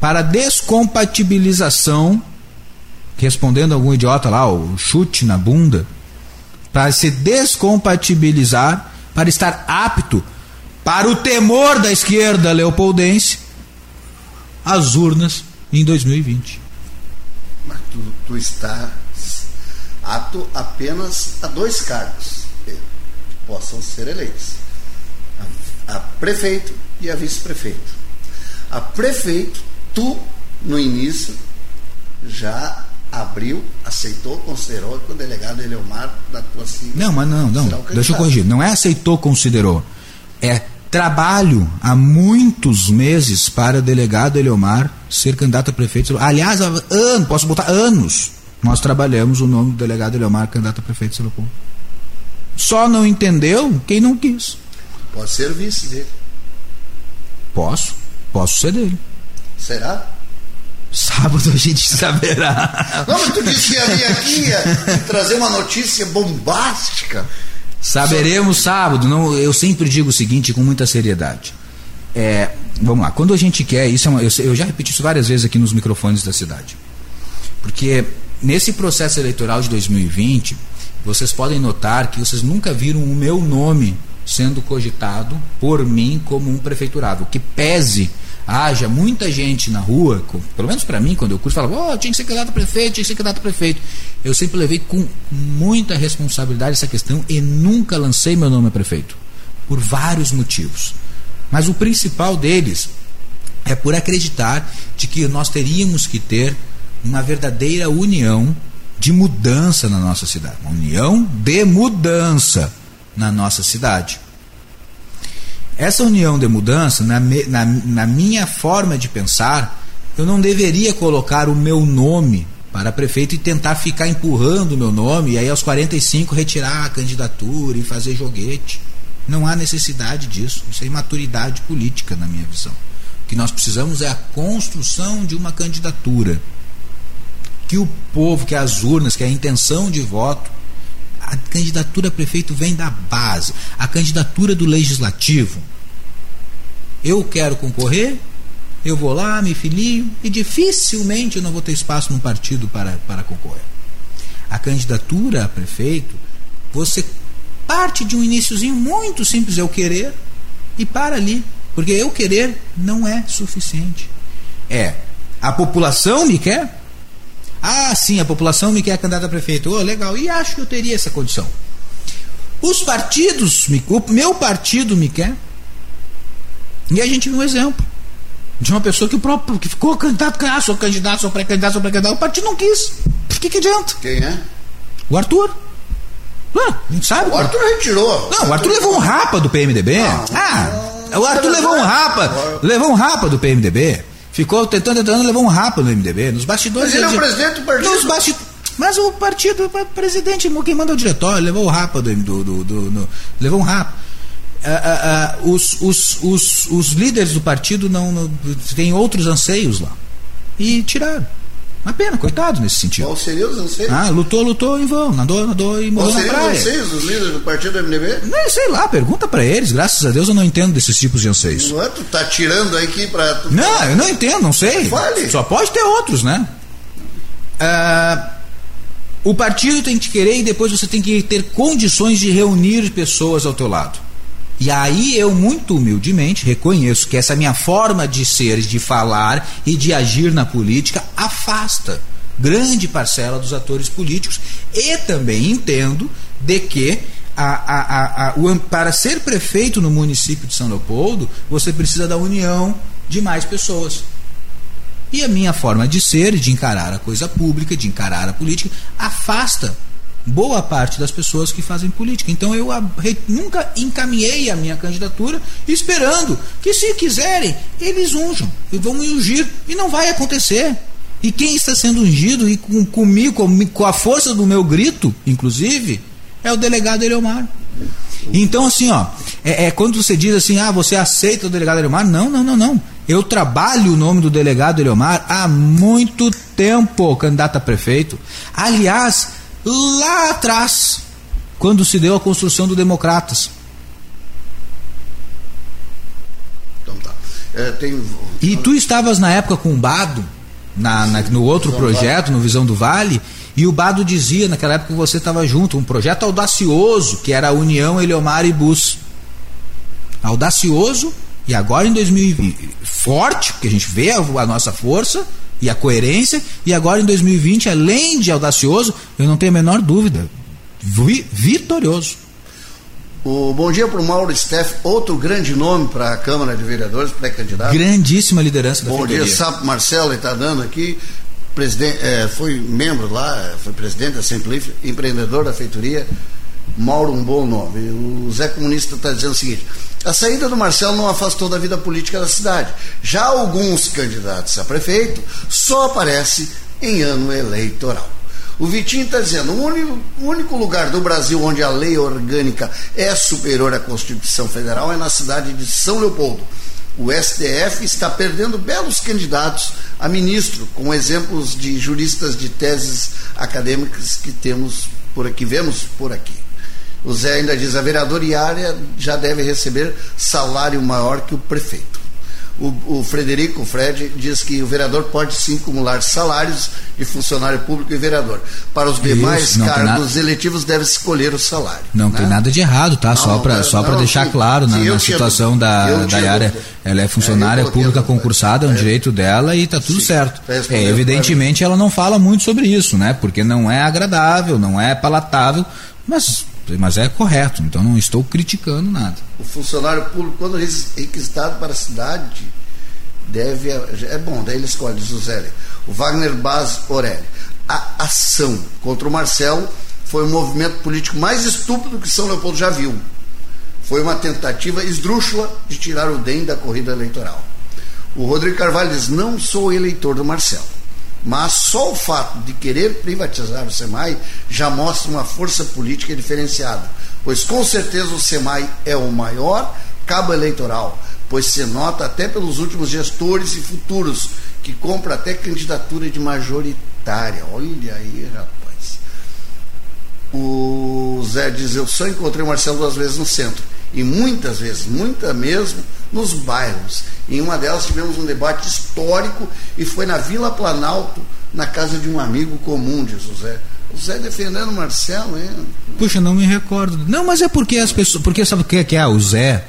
para descompatibilização, respondendo algum idiota lá, o chute na bunda, para se descompatibilizar, para estar apto para o temor da esquerda leopoldense, as urnas em 2020. Mas tu, tu está apto apenas a dois cargos possam ser eleitos. A, a prefeito e a vice-prefeito. A prefeito, tu, no início, já abriu, aceitou, considerou que o delegado Eleomar da tua sigla. Não, mas não, não. Deixa eu corrigir. Não é aceitou, considerou. É trabalho há muitos meses para o delegado Eleomar ser candidato a prefeito. Aliás, há anos, posso botar anos. Nós trabalhamos o nome do delegado Eleomar candidato a prefeito de Silopão. Só não entendeu quem não quis. Pode ser vice dele. Posso. Posso ser dele. Será? Sábado a gente *laughs* saberá. Não, mas tu disse que ia vir aqui ia trazer uma notícia bombástica. Saberemos sábado. Não, eu sempre digo o seguinte com muita seriedade. É, vamos lá, quando a gente quer, isso é uma, eu, eu já repeti isso várias vezes aqui nos microfones da cidade. Porque nesse processo eleitoral de 2020, vocês podem notar que vocês nunca viram o meu nome sendo cogitado por mim como um prefeiturado. Que pese haja muita gente na rua, pelo menos para mim, quando eu curso, falava, oh, tinha que ser candidato a prefeito, tinha que ser candidato a prefeito. Eu sempre levei com muita responsabilidade essa questão e nunca lancei meu nome a prefeito. Por vários motivos. Mas o principal deles é por acreditar de que nós teríamos que ter uma verdadeira união de mudança na nossa cidade. Uma união de mudança. na nossa cidade. Essa união de mudança, na, na, na minha forma de pensar, eu não deveria colocar o meu nome para prefeito e tentar ficar empurrando o meu nome e aí aos 45 retirar a candidatura e fazer joguete. Não há necessidade disso. Isso é imaturidade política, na minha visão. O que nós precisamos é a construção de uma candidatura. Que o povo, que as urnas, que a intenção de voto, a candidatura a prefeito vem da base. A candidatura do legislativo. Eu quero concorrer, eu vou lá, me filio e dificilmente eu não vou ter espaço no partido para, para concorrer. A candidatura a prefeito, você parte de um iníciozinho muito simples, eu querer, e para ali. Porque eu querer não é suficiente. É, a população me quer? Ah, sim, a população me quer candidato a prefeito. Oh, legal, e acho que eu teria essa condição. Os partidos, me, o meu partido me quer. E a gente viu um exemplo de uma pessoa que o próprio que ficou candidato, ah, sou candidato, sou pré-candidato, sou pré-candidato, o partido não quis. Por que, que adianta? Quem é? O Arthur. Ah, a gente sabe. O Arthur retirou. Não, o Arthur levou um rapa do PMDB. Não, ah, não, o Arthur levou um rapa. Levou um rapa do PMDB. Ficou tentando, tentando, levou um rapa no MDB. Nos bastidores. Mas ele é o presidente do partido. Nos bastidores. Mas o partido, o presidente, quem manda é o diretório, levou o rapa do. do, do, do, do levou um rapa. Uh, uh, uh, os, os, os, os líderes do partido não, não têm outros anseios lá. E tiraram. Uma pena, coitado nesse sentido. Qual seria os anseios? Ah, lutou, lutou em vão, nadou, nadou e morreu Qual na praia. os anseios dos líderes do partido do MDB? Não, sei lá, pergunta para eles. Graças a Deus eu não entendo desses tipos de anseios. Não é? Tu tá tirando aqui pra... Não, eu não entendo, não sei. Fale. Só pode ter outros, né? Ah, o partido tem que querer e depois você tem que ter condições de reunir pessoas ao teu lado. E aí eu muito humildemente reconheço que essa minha forma de ser, de falar e de agir na política afasta grande parcela dos atores políticos e também entendo de que a, a, a, o, para ser prefeito no município de São Leopoldo você precisa da união de mais pessoas. E a minha forma de ser, de encarar a coisa pública, de encarar a política, afasta boa parte das pessoas que fazem política. Então eu nunca encaminhei a minha candidatura esperando que, se quiserem, eles unjam e vão ungir. E não vai acontecer. E quem está sendo ungido, e com, comigo, com a força do meu grito, inclusive, é o delegado Eleomar. Então, assim, ó, é, é, quando você diz assim, ah, você aceita o delegado Eleomar? Não, não, não, não. Eu trabalho o nome do delegado Eleomar há muito tempo, candidato a prefeito. Aliás, lá atrás, quando se deu a construção do Democratas. Então tá. É, tem... E tu estavas na época com o Bado, na, na no outro Visão projeto, no Visão do Vale, e o Bado dizia, naquela época que você estava junto, um projeto audacioso, que era a União Eleomar e Bus. Audacioso, e agora em 2020, forte, porque a gente vê a, a nossa força, e a coerência, e agora em 2020, além de audacioso, eu não tenho a menor dúvida, vi, vitorioso. O bom dia para o Mauro Steff, outro grande nome para a Câmara de Vereadores, pré-candidato. Grandíssima liderança da Bom dia, Sapo Marcelo, está dando aqui. Presidente, é, foi membro lá, foi presidente da Semplif, empreendedor da feitoria. Mauro, um bom nome. O Zé Comunista está dizendo o seguinte: a saída do Marcelo não afastou da vida política da cidade. Já alguns candidatos a prefeito só aparecem em ano eleitoral. O Vitinho está dizendo: o único, lugar do Brasil onde a lei orgânica é superior à Constituição Federal é na cidade de São Leopoldo. O STF está perdendo belos candidatos a ministro, com exemplos de juristas de teses acadêmicas que temos por aqui, vemos por aqui. O Zé ainda diz: a vereadora já deve receber salário maior que o prefeito. O, o, Frederico, o Fred, diz que o vereador pode sim acumular salários de funcionário público e vereador. Para os demais Isso, cargos eletivos, deve escolher o salário. Não né? tem nada de errado, tá? Não, só para só deixar sim, claro, na, na situação da, da área, ela é funcionária é, pública concursada, é um é. direito dela e está tudo sim, certo. É, evidentemente, ela não fala muito sobre isso, né? Porque não é agradável, não é palatável, mas mas é correto, então não estou criticando nada. O funcionário público, quando requisitado para a cidade, deve. É bom, daí ele escolhe, Zuzeli. O Wagner Baz Orelli. A ação contra o Marcelo foi o movimento político mais estúpido que São Leopoldo já viu. Foi uma tentativa esdrúxula de tirar o DEM da corrida eleitoral. O Rodrigo Carvalho diz: não sou eleitor do Marcelo. Mas só o fato de querer privatizar o SEMAI já mostra uma força política diferenciada, pois com certeza o SEMAI é o maior cabo eleitoral, pois se nota até pelos últimos gestores e futuros que compra até candidatura de majoritária. Olha aí, rapaz. O Zé diz: Eu só encontrei o Marcelo duas vezes no centro, e muitas vezes, muita mesmo, nos bairros. Em uma delas tivemos um debate histórico e foi na Vila Planalto, na casa de um amigo comum, diz o Zé. O Zé defendendo o Marcelo, hein? Puxa, não me recordo. Não, mas é porque as pessoas. Porque sabe o que é que é? O Zé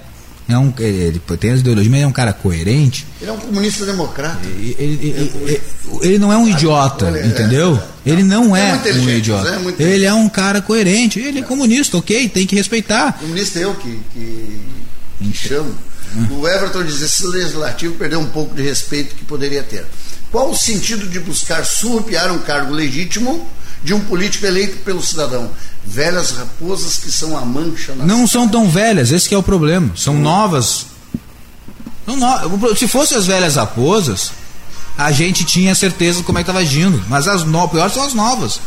é um, ele tem as ideologias, mas é um cara coerente. Ele é um comunista democrata. Ele, ele, ele, ele não é um idiota, é, entendeu? É, ele não é, é um idiota. É ele é um cara coerente. Ele é comunista, ok, tem que respeitar. Comunista eu que, que, que chamo. O Everton diz: esse legislativo perdeu um pouco de respeito que poderia ter. Qual o sentido de buscar surrupiar um cargo legítimo de um político eleito pelo cidadão? Velhas raposas que são a mancha na Não são tão velhas, esse é o problema. São hum. novas. São no... Se fossem as velhas raposas, a gente tinha certeza de como é que estava agindo. Mas as no... piores são as novas.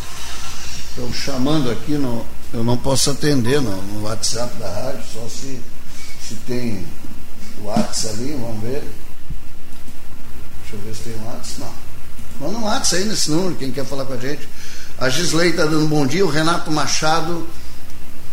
Estão chamando aqui, no... eu não posso atender no, no WhatsApp da rádio, só se, se tem WhatsApp ali, vamos ver. Deixa eu ver se tem WhatsApp. Não. Manda um WhatsApp aí nesse número, quem quer falar com a gente. A Gisley está dando um bom dia. O Renato Machado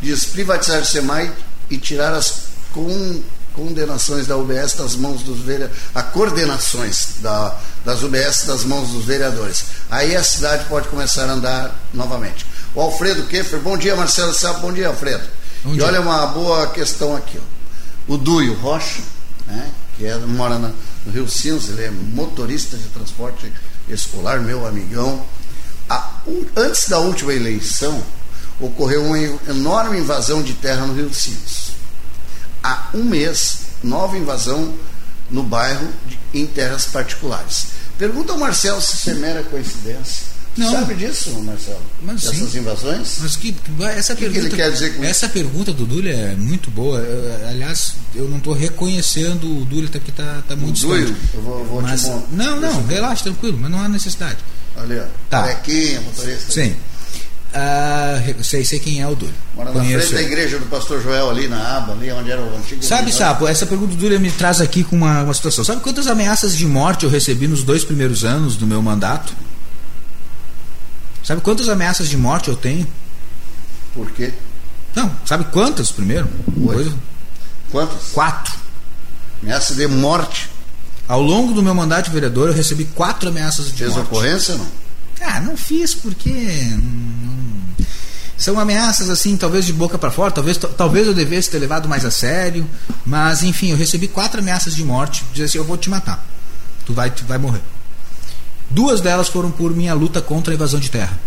diz privatizar o SEMAI e tirar as com, condenações da UBS das mãos dos vereadores. A coordenações da, das UBS das mãos dos vereadores. Aí a cidade pode começar a andar novamente. O Alfredo Keffer, bom dia, Marcelo Sabe, bom dia, Alfredo. Bom e dia. olha uma boa questão aqui. Ó. O Duio Rocha, né, que é, mora na, no Rio Sinos, ele é motorista de transporte escolar, meu amigão. A, antes da última eleição, ocorreu uma enorme invasão de terra no Rio Sinos. Há um mês, nova invasão no bairro de, em terras particulares. Pergunta ao Marcelo se isso é mera coincidência. Não. Sabe disso, Marcelo? Mas, Essas sim. invasões? Mas que, essa que pergunta, que ele quer dizer com Essa pergunta do Dúlio é muito boa. Eu, aliás, eu não estou reconhecendo o Dúlio tá, que está tá muito o Dúlio, eu vou, vou mas, te Não, não, relaxa, tranquilo, mas não há necessidade. Ali, ó. Tá. Carequinha, motorista. Sim. Ah, sei, sei quem é o Dúlio. Mora na Conheço frente da igreja do pastor Joel, ali na aba, ali onde era o antigo. Sabe, Sapo, essa pergunta do Dúlio me traz aqui com uma, uma situação. Sabe quantas ameaças de morte eu recebi nos dois primeiros anos do meu mandato? Sabe quantas ameaças de morte eu tenho? Por quê? Não, sabe quantas primeiro? Coisa... Quantas? Quatro. Ameaça de morte. Ao longo do meu mandato de vereador, eu recebi quatro ameaças de Fez morte. ocorrência não? Ah, não fiz porque. São ameaças assim, talvez de boca para fora, talvez, talvez eu devesse ter levado mais a sério, mas enfim, eu recebi quatro ameaças de morte, dizer assim, eu vou te matar, tu vai, tu vai morrer. Duas delas foram por minha luta contra a invasão de terra.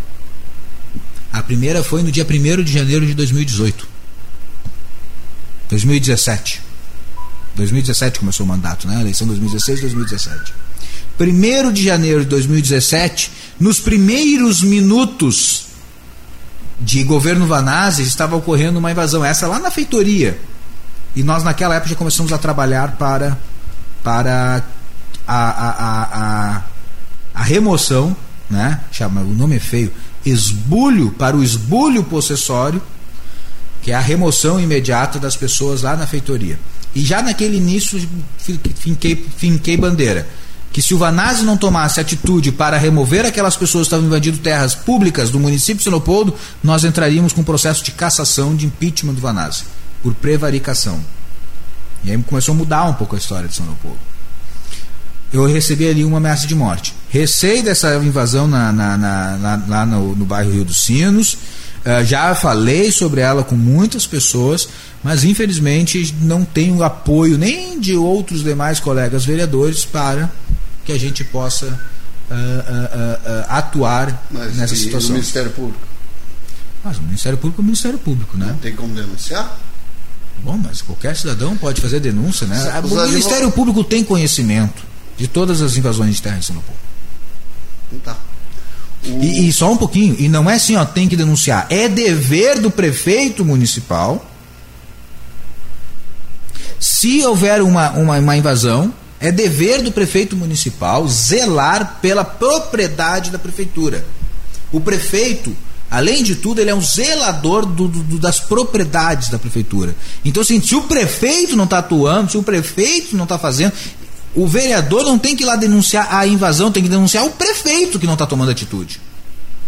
A primeira foi no dia 1 de janeiro de 2018. 2017. 2017 começou o mandato, né? eleição 2016, 2017. 1 de janeiro de 2017, nos primeiros minutos de governo Vanazzi, estava ocorrendo uma invasão, essa lá na feitoria. E nós naquela época já começamos a trabalhar para, para a, a, a, a a remoção, né? Chama, o nome é feio, esbulho para o esbulho possessório, que é a remoção imediata das pessoas lá na feitoria. E já naquele início finquei, finquei bandeira que se o Vanazzi não tomasse atitude para remover aquelas pessoas que estavam invadindo terras públicas do município de Sinopoldo, nós entraríamos com um processo de cassação, de impeachment do Vanazzi, por prevaricação. E aí começou a mudar um pouco a história de São Leopoldo eu recebi ali uma ameaça de morte. Receio dessa invasão na, na, na, lá no, no, bairro Rio dos Sinos. Uh, já falei sobre ela com muitas pessoas, mas infelizmente não tenho apoio nem de outros demais colegas vereadores para que a gente possa uh, uh, atuar mas nessa situação. o Ministério Público? Mas o Ministério Público é o Ministério Público, né? Não tem como denunciar? Bom, mas qualquer cidadão pode fazer denúncia, né? O Ministério Público tem conhecimento de todas as invasões de terra em Sinopol. Então tá. O... E, e, só um pouquinho, e não é assim, ó, tem que denunciar. É dever do prefeito municipal. Se houver uma, uma, uma invasão, é dever do prefeito municipal zelar pela propriedade da prefeitura. O prefeito, além de tudo, ele é um zelador do, do, das propriedades da prefeitura. Então, assim, se o prefeito não está atuando, se o prefeito não está fazendo, o vereador não tem que ir lá denunciar a invasão, tem que denunciar o prefeito que não está tomando atitude.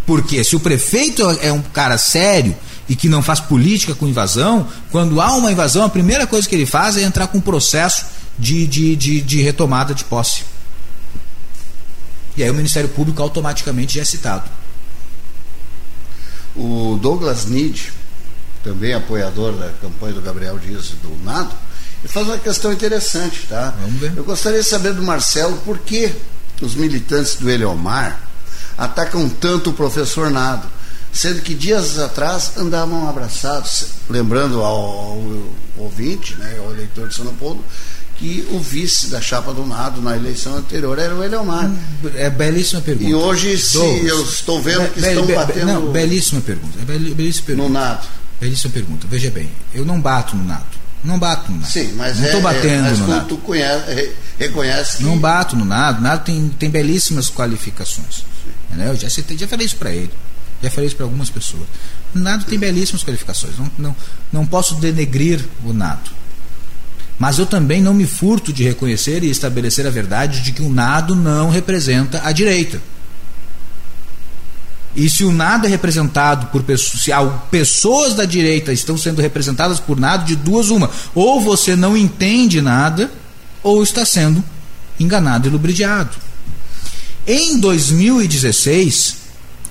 Porque se o prefeito é um cara sério e que não faz política com invasão, quando há uma invasão, a primeira coisa que ele faz é entrar com um processo de, de, de, de retomada de posse. E aí o Ministério Público automaticamente já é citado. O Douglas Nid, também apoiador da campanha do Gabriel Dias e do Nado, ele faz uma questão interessante, tá? Vamos ver. Eu gostaria de saber do Marcelo por que os militantes do Eleomar atacam tanto o professor Nado, sendo que dias atrás andavam abraçados, lembrando ao, ao ouvinte, né, ao eleitor de São Paulo, que o vice da chapa do Nado na eleição anterior era o Eleomar. É belíssima pergunta. E hoje, se eu estou vendo que be, estão be, batendo. Não, belíssima pergunta. É belíssima pergunta. No Nado. Belíssima pergunta. Veja bem, eu não bato no Nado. Não bato no Nado. Sim, mas não estou é, batendo é, mas no Nado. Tu conhece, reconhece que... Não bato no Nado. Nado tem, tem belíssimas qualificações. Eu já, citei, já falei isso para ele. Já falei isso para algumas pessoas. O Nado tem belíssimas qualificações. Não, não, não posso denegrir o Nado. Mas eu também não me furto de reconhecer e estabelecer a verdade de que o nado não representa a direita. E se o nado é representado por pessoas, se pessoas da direita estão sendo representadas por nado, de duas uma, ou você não entende nada, ou está sendo enganado e lubridiado. Em 2016,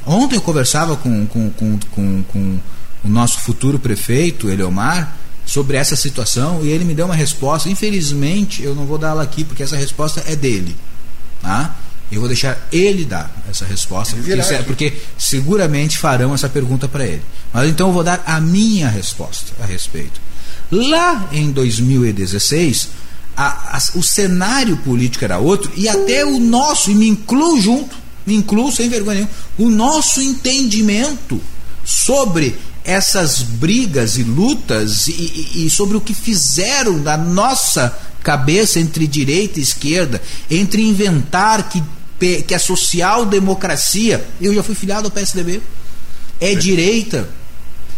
ontem eu conversava com, com, com, com, com o nosso futuro prefeito, Eleomar, sobre essa situação e ele me deu uma resposta. Infelizmente, eu não vou dar ela aqui porque essa resposta é dele. Tá? Eu vou deixar ele dar essa resposta, porque, é, porque seguramente farão essa pergunta para ele. Mas então eu vou dar a minha resposta a respeito. Lá em 2016, a, a, o cenário político era outro e até o nosso, e me incluo junto, me incluo sem vergonha nenhuma, o nosso entendimento sobre essas brigas e lutas e, e, sobre o que fizeram da nossa cabeça entre direita e esquerda, entre inventar que, que a social-democracia, eu já fui filiado ao PSDB, é direita.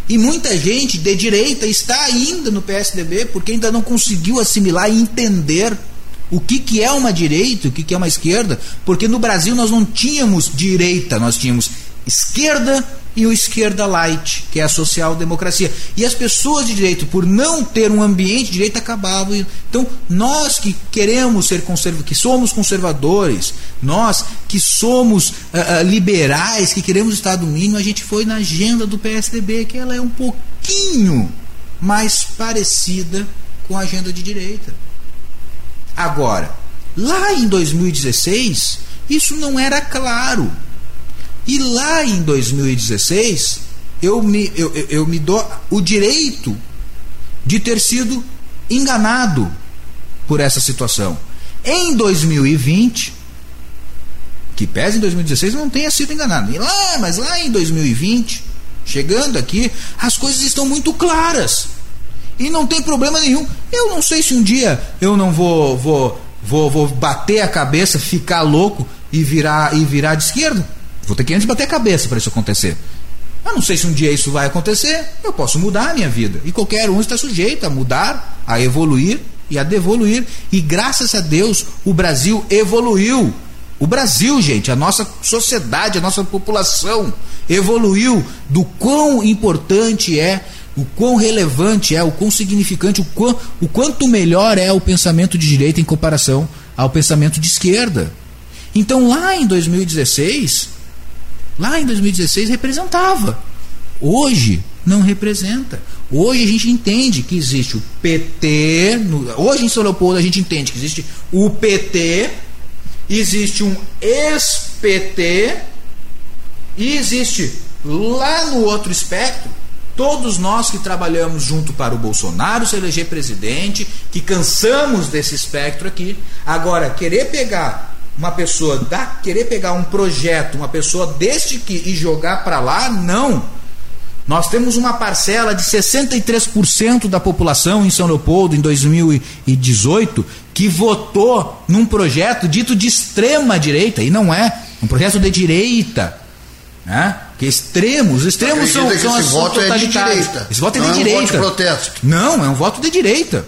E muita gente de direita está ainda no PSDB porque ainda não conseguiu assimilar e entender o que, que é uma direita, o que, que é uma esquerda, porque no Brasil nós não tínhamos direita, nós tínhamos esquerda e o esquerda light, que é a social-democracia. E as pessoas de direito, por não ter um ambiente de direito, acabavam. Então, nós que queremos ser conservadores, que somos conservadores, nós que somos uh, uh, liberais, que queremos Estado mínimo, a gente foi na agenda do PSDB, que ela é um pouquinho mais parecida com a agenda de direita. Agora, lá em 2016, isso não era claro. E lá em 2016, eu me, eu, eu me dou o direito de ter sido enganado por essa situação. Em 2020, que pese em 2016 não tenha sido enganado. E lá, mas lá em 2020, chegando aqui, as coisas estão muito claras. E não tem problema nenhum. Eu não sei se um dia eu não vou vou vou, vou bater a cabeça, ficar louco e virar e virar de esquerda. Vou ter que antes bater a cabeça para isso acontecer. Eu não sei se um dia isso vai acontecer, eu posso mudar a minha vida. E qualquer um está sujeito a mudar, a evoluir e a devoluir. E graças a Deus o Brasil evoluiu. O Brasil, gente, a nossa sociedade, a nossa população evoluiu do quão importante é, o quão relevante é, o quão significante, o, quão, o quanto melhor é o pensamento de direita em comparação ao pensamento de esquerda. Então lá em 2016, Lá em 2016 representava. Hoje não representa. Hoje a gente entende que existe o PT. No, hoje em São Leopoldo a gente entende que existe o PT, existe um ex-PT e existe lá no outro espectro todos nós que trabalhamos junto para o Bolsonaro se eleger presidente, que cansamos desse espectro aqui, agora querer pegar uma pessoa da, querer pegar um projeto, uma pessoa deste que e jogar para lá, não. Nós temos uma parcela de 63% da população em São Leopoldo em 2018 que votou num projeto dito de extrema direita, e não é, um projeto de direita. Né? Que extremos, extremos são, são as esse voto é de direita. Esse voto é não de é um direita. voto de protesto. Não, é um voto de direita.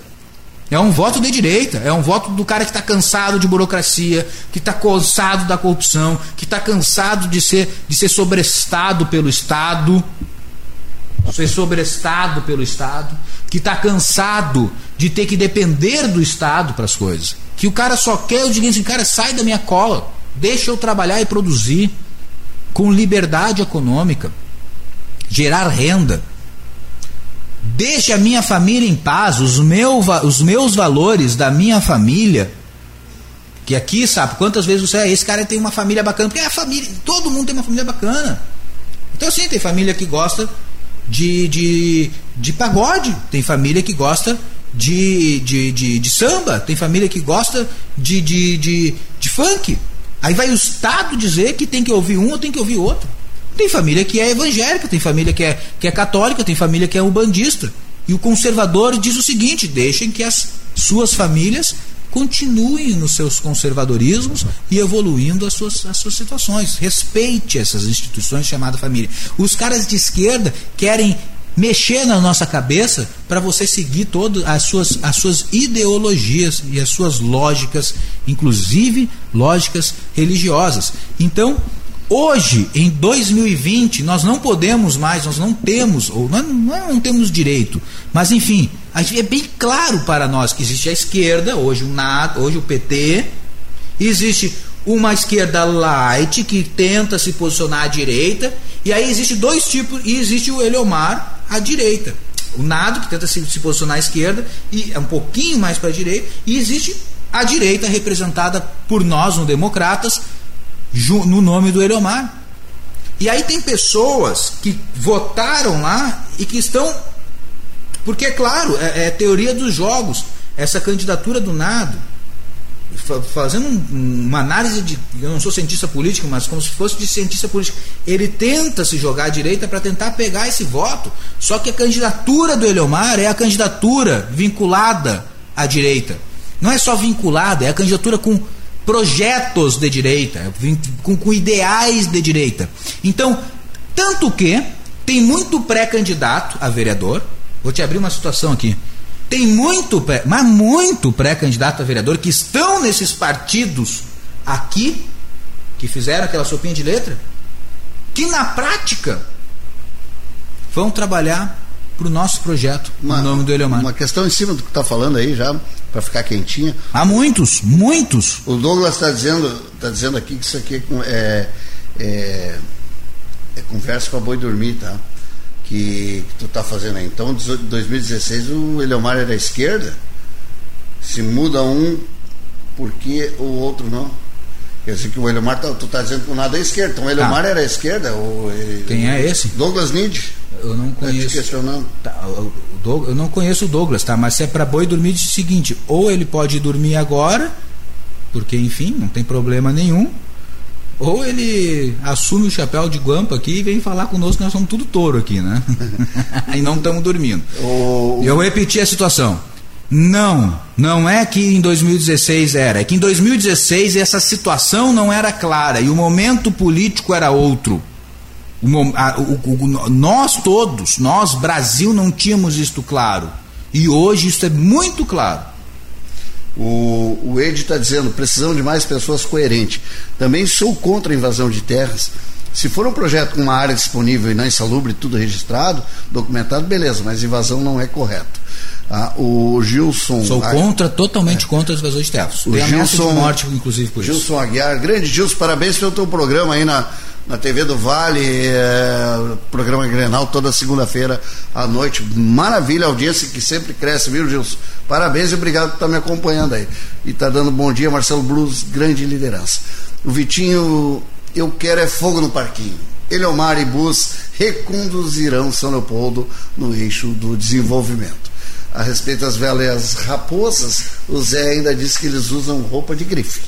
É um voto de direita, é um voto do cara que está cansado de burocracia, que está cansado da corrupção, que está cansado de ser, de ser sobrestado pelo Estado, ser sobrestado pelo Estado, que está cansado de ter que depender do Estado para as coisas, que o cara só quer o dinheiro, assim, cara, sai da minha cola, deixa eu trabalhar e produzir com liberdade econômica, gerar renda. Deixe a minha família em paz, os, meu, os meus valores da minha família. Que aqui, sabe, quantas vezes você é, esse cara tem uma família bacana, porque é a família, todo mundo tem uma família bacana. Então, sim, tem família que gosta de, de, de pagode, tem família que gosta de, de, de, de samba, tem família que gosta de, de, de, de funk. Aí vai o Estado dizer que tem que ouvir um ou tem que ouvir outro. Tem família que é evangélica, tem família que é, que é católica, tem família que é ubandista. E o conservador diz o seguinte: deixem que as suas famílias continuem nos seus conservadorismos e evoluindo as suas, as suas situações. Respeite essas instituições chamadas família. Os caras de esquerda querem mexer na nossa cabeça para você seguir todas as suas, as suas ideologias e as suas lógicas, inclusive lógicas religiosas. Então, Hoje, em 2020, nós não podemos mais, nós não temos, ou não, não, temos direito, mas enfim, é bem claro para nós que existe a esquerda, hoje o NAT, hoje o PT, existe uma esquerda light que tenta se posicionar à direita, e aí existe dois tipos, e existe o Eleomar à direita. O Nado, que tenta se, se posicionar à esquerda, e é um pouquinho mais para a direita, e existe a direita representada por nós, no Democratas, no nome do Eleomar. E aí tem pessoas que votaram lá e que estão. Porque, é claro, é, é teoria dos jogos. Essa candidatura do Nado, fazendo uma análise de. Eu não sou cientista político, mas como se fosse de cientista político. Ele tenta se jogar à direita para tentar pegar esse voto. Só que a candidatura do Eleomar é a candidatura vinculada à direita. Não é só vinculada, é a candidatura com projetos de direita, com, com ideais de direita. Então, tanto que tem muito pré-candidato a vereador. Vou te abrir uma situação aqui. Tem muito, mas muito pré-candidato a vereador que estão nesses partidos aqui, que fizeram aquela sopinha de letra, que na prática vão trabalhar para o nosso projeto, uma, no nome do Eleomar. Uma questão em cima do que está falando aí já, para ficar quentinha. Há muitos, muitos. O Douglas está dizendo, tá dizendo aqui que isso aqui é, é, é conversa para boi dormir, tá? Que, que tu está fazendo aí. Então, em 2016 o Eleomar era esquerda. Se muda um, porque o outro não? Quer dizer que o Eleomar, tá, tu está dizendo que o nada é esquerda. Então o Eleomar tá. era esquerda. Ou, Quem é esse? Douglas Nid. Eu não conheço. Tá, eu não conheço o Douglas, tá? Mas se é para boi dormir, diz o seguinte: ou ele pode dormir agora, porque enfim, não tem problema nenhum, ou ele assume o chapéu de guampa aqui e vem falar conosco, nós somos tudo touro aqui, né? *laughs* e não estamos dormindo. O... Eu repeti a situação. Não, não é que em 2016 era, é que em 2016 essa situação não era clara e o momento político era outro. O, a, o, o, nós todos, nós Brasil, não tínhamos isto claro. E hoje isso é muito claro. O, o Ed está dizendo: precisamos de mais pessoas coerentes. Também sou contra a invasão de terras. Se for um projeto com uma área disponível e não insalubre, tudo registrado, documentado, beleza, mas invasão não é correto. Ah, o Gilson. Sou contra, a... totalmente é. contra as invasões de terras. O Tem Gilson, de morte, inclusive, por Gilson isso. Aguiar, grande Gilson, parabéns pelo teu programa aí na, na TV do Vale, é, programa Grenal toda segunda-feira à noite. Maravilha, audiência que sempre cresce, viu, Gilson? Parabéns e obrigado por estar me acompanhando aí. E tá dando bom dia, Marcelo Blues, grande liderança. O Vitinho, eu quero é fogo no parquinho. Eleomar e Bus reconduzirão São Leopoldo no eixo do desenvolvimento. A respeito das velhas raposas, o Zé ainda disse que eles usam roupa de grife.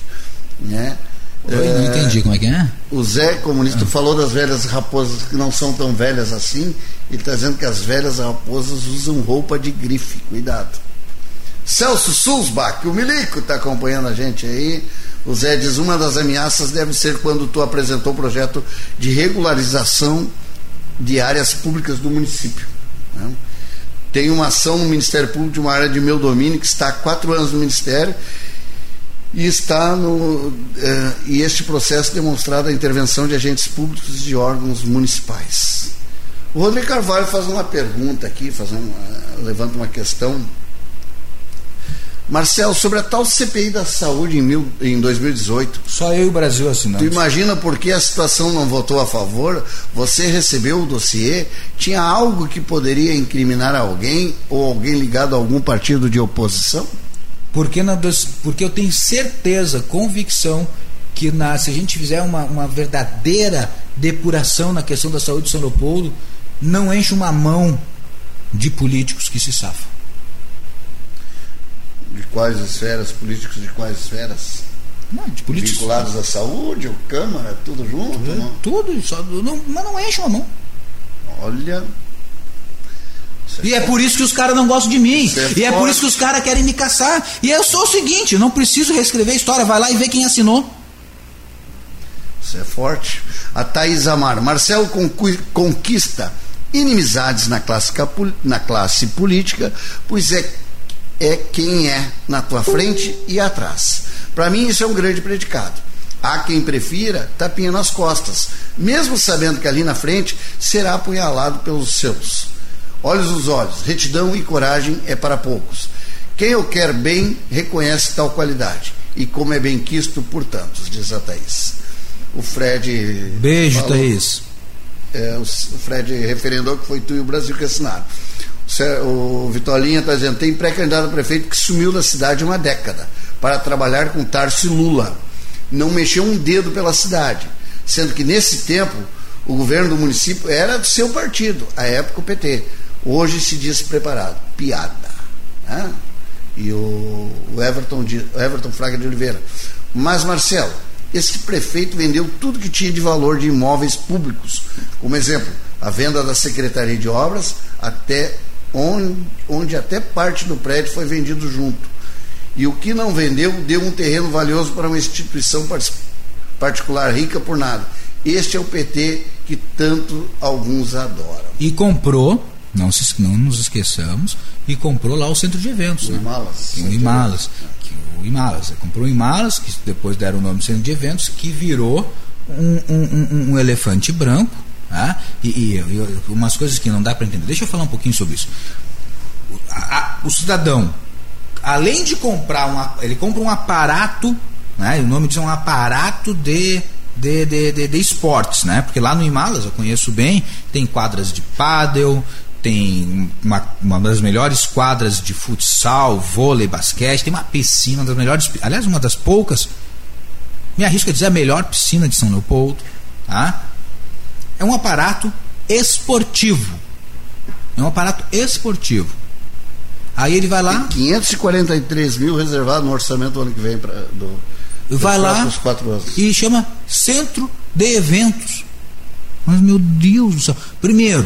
Né? Eu não entendi como é que é. O Zé, comunista, falou das velhas raposas que não são tão velhas assim. Ele está dizendo que as velhas raposas usam roupa de grife. Cuidado. Celso Sulzbach, o Milico, está acompanhando a gente aí. O Zé diz: uma das ameaças deve ser quando tu apresentou o projeto de regularização de áreas públicas do município. Né? Tem uma ação no Ministério Público de uma área de meu domínio que está há quatro anos no Ministério e está no eh, e este processo demonstrado a intervenção de agentes públicos e de órgãos municipais. O Rodrigo Carvalho faz uma pergunta aqui, faz uma, levanta uma questão. Marcelo, sobre a tal CPI da saúde em, mil, em 2018. Só eu e o Brasil assinamos. Tu imagina por que a situação não votou a favor? Você recebeu o dossiê? Tinha algo que poderia incriminar alguém ou alguém ligado a algum partido de oposição? Porque, na, porque eu tenho certeza, convicção, que na, se a gente fizer uma, uma verdadeira depuração na questão da saúde de São Leopoldo, não enche uma mão de políticos que se safam. De quais esferas? Políticos de quais esferas? Não, de políticos. Vinculados à saúde, ou Câmara, tudo junto? Tudo, não? tudo só, não, mas não enche uma mão. Olha. E é por isso que os caras não gostam de mim. é e é por isso que os caras querem me caçar. E eu sou o seguinte, não preciso reescrever a história, vai lá e vê quem assinou. Isso é forte. A Thaís Amar. Marcelo conquista inimizades na classe, na classe política, pois é, é quem é na tua frente e atrás. Para mim, isso é um grande predicado. Há quem prefira tapinha nas costas, mesmo sabendo que ali na frente será apunhalado pelos seus. Olhos nos olhos, retidão e coragem é para poucos. Quem eu quer bem reconhece tal qualidade, e como é bem quisto por tantos, diz a Thaís. O Fred. Beijo, falou- Thaís. é, o Fred referendou que foi tu e o Brasil que assinaram. O Vitolinha está dizendo: tem pré-candidato a prefeito que sumiu da cidade uma década para trabalhar com Tarso Lula. Não mexeu um dedo pela cidade, sendo que nesse tempo o governo do município era do seu partido, à época o PT. Hoje se diz preparado. Piada. né? E o, Everton, o Everton Fraga de Oliveira. Mas, Marcelo, esse prefeito vendeu tudo que tinha de valor de imóveis públicos. Como exemplo, a venda da Secretaria de Obras, até onde, onde até parte do prédio foi vendido junto. E o que não vendeu, deu um terreno valioso para uma instituição par- particular rica por nada. Este é o PT que tanto alguns adoram. E comprou, não, se, não nos esqueçamos, e comprou lá o centro de eventos. O né? Imalas. O Imalas. Que, o Imalas. né? Comprou o Imalas, que depois deram o nome de centro de eventos, que virou um, um- um- um elefante branco. E, e- e umas coisas que não dá para entender. Deixa eu falar um pouquinho sobre isso. O, a- o cidadão, além de comprar um, ele compra um aparato, né? o nome diz um aparato de, de, de, de, de esportes, né? porque lá no Himalas, eu conheço bem, tem quadras de pádel, tem uma, uma das melhores quadras de futsal, vôlei, basquete, tem uma piscina, uma das melhores, aliás, uma das poucas, me arrisco a dizer a melhor piscina de São Leopoldo, tá? É um aparato esportivo. É um aparato esportivo. Aí ele vai lá, 543 mil reservado no orçamento do ano que vem para do vai lá e chama Centro de Eventos. Mas meu Deus do céu. Primeiro,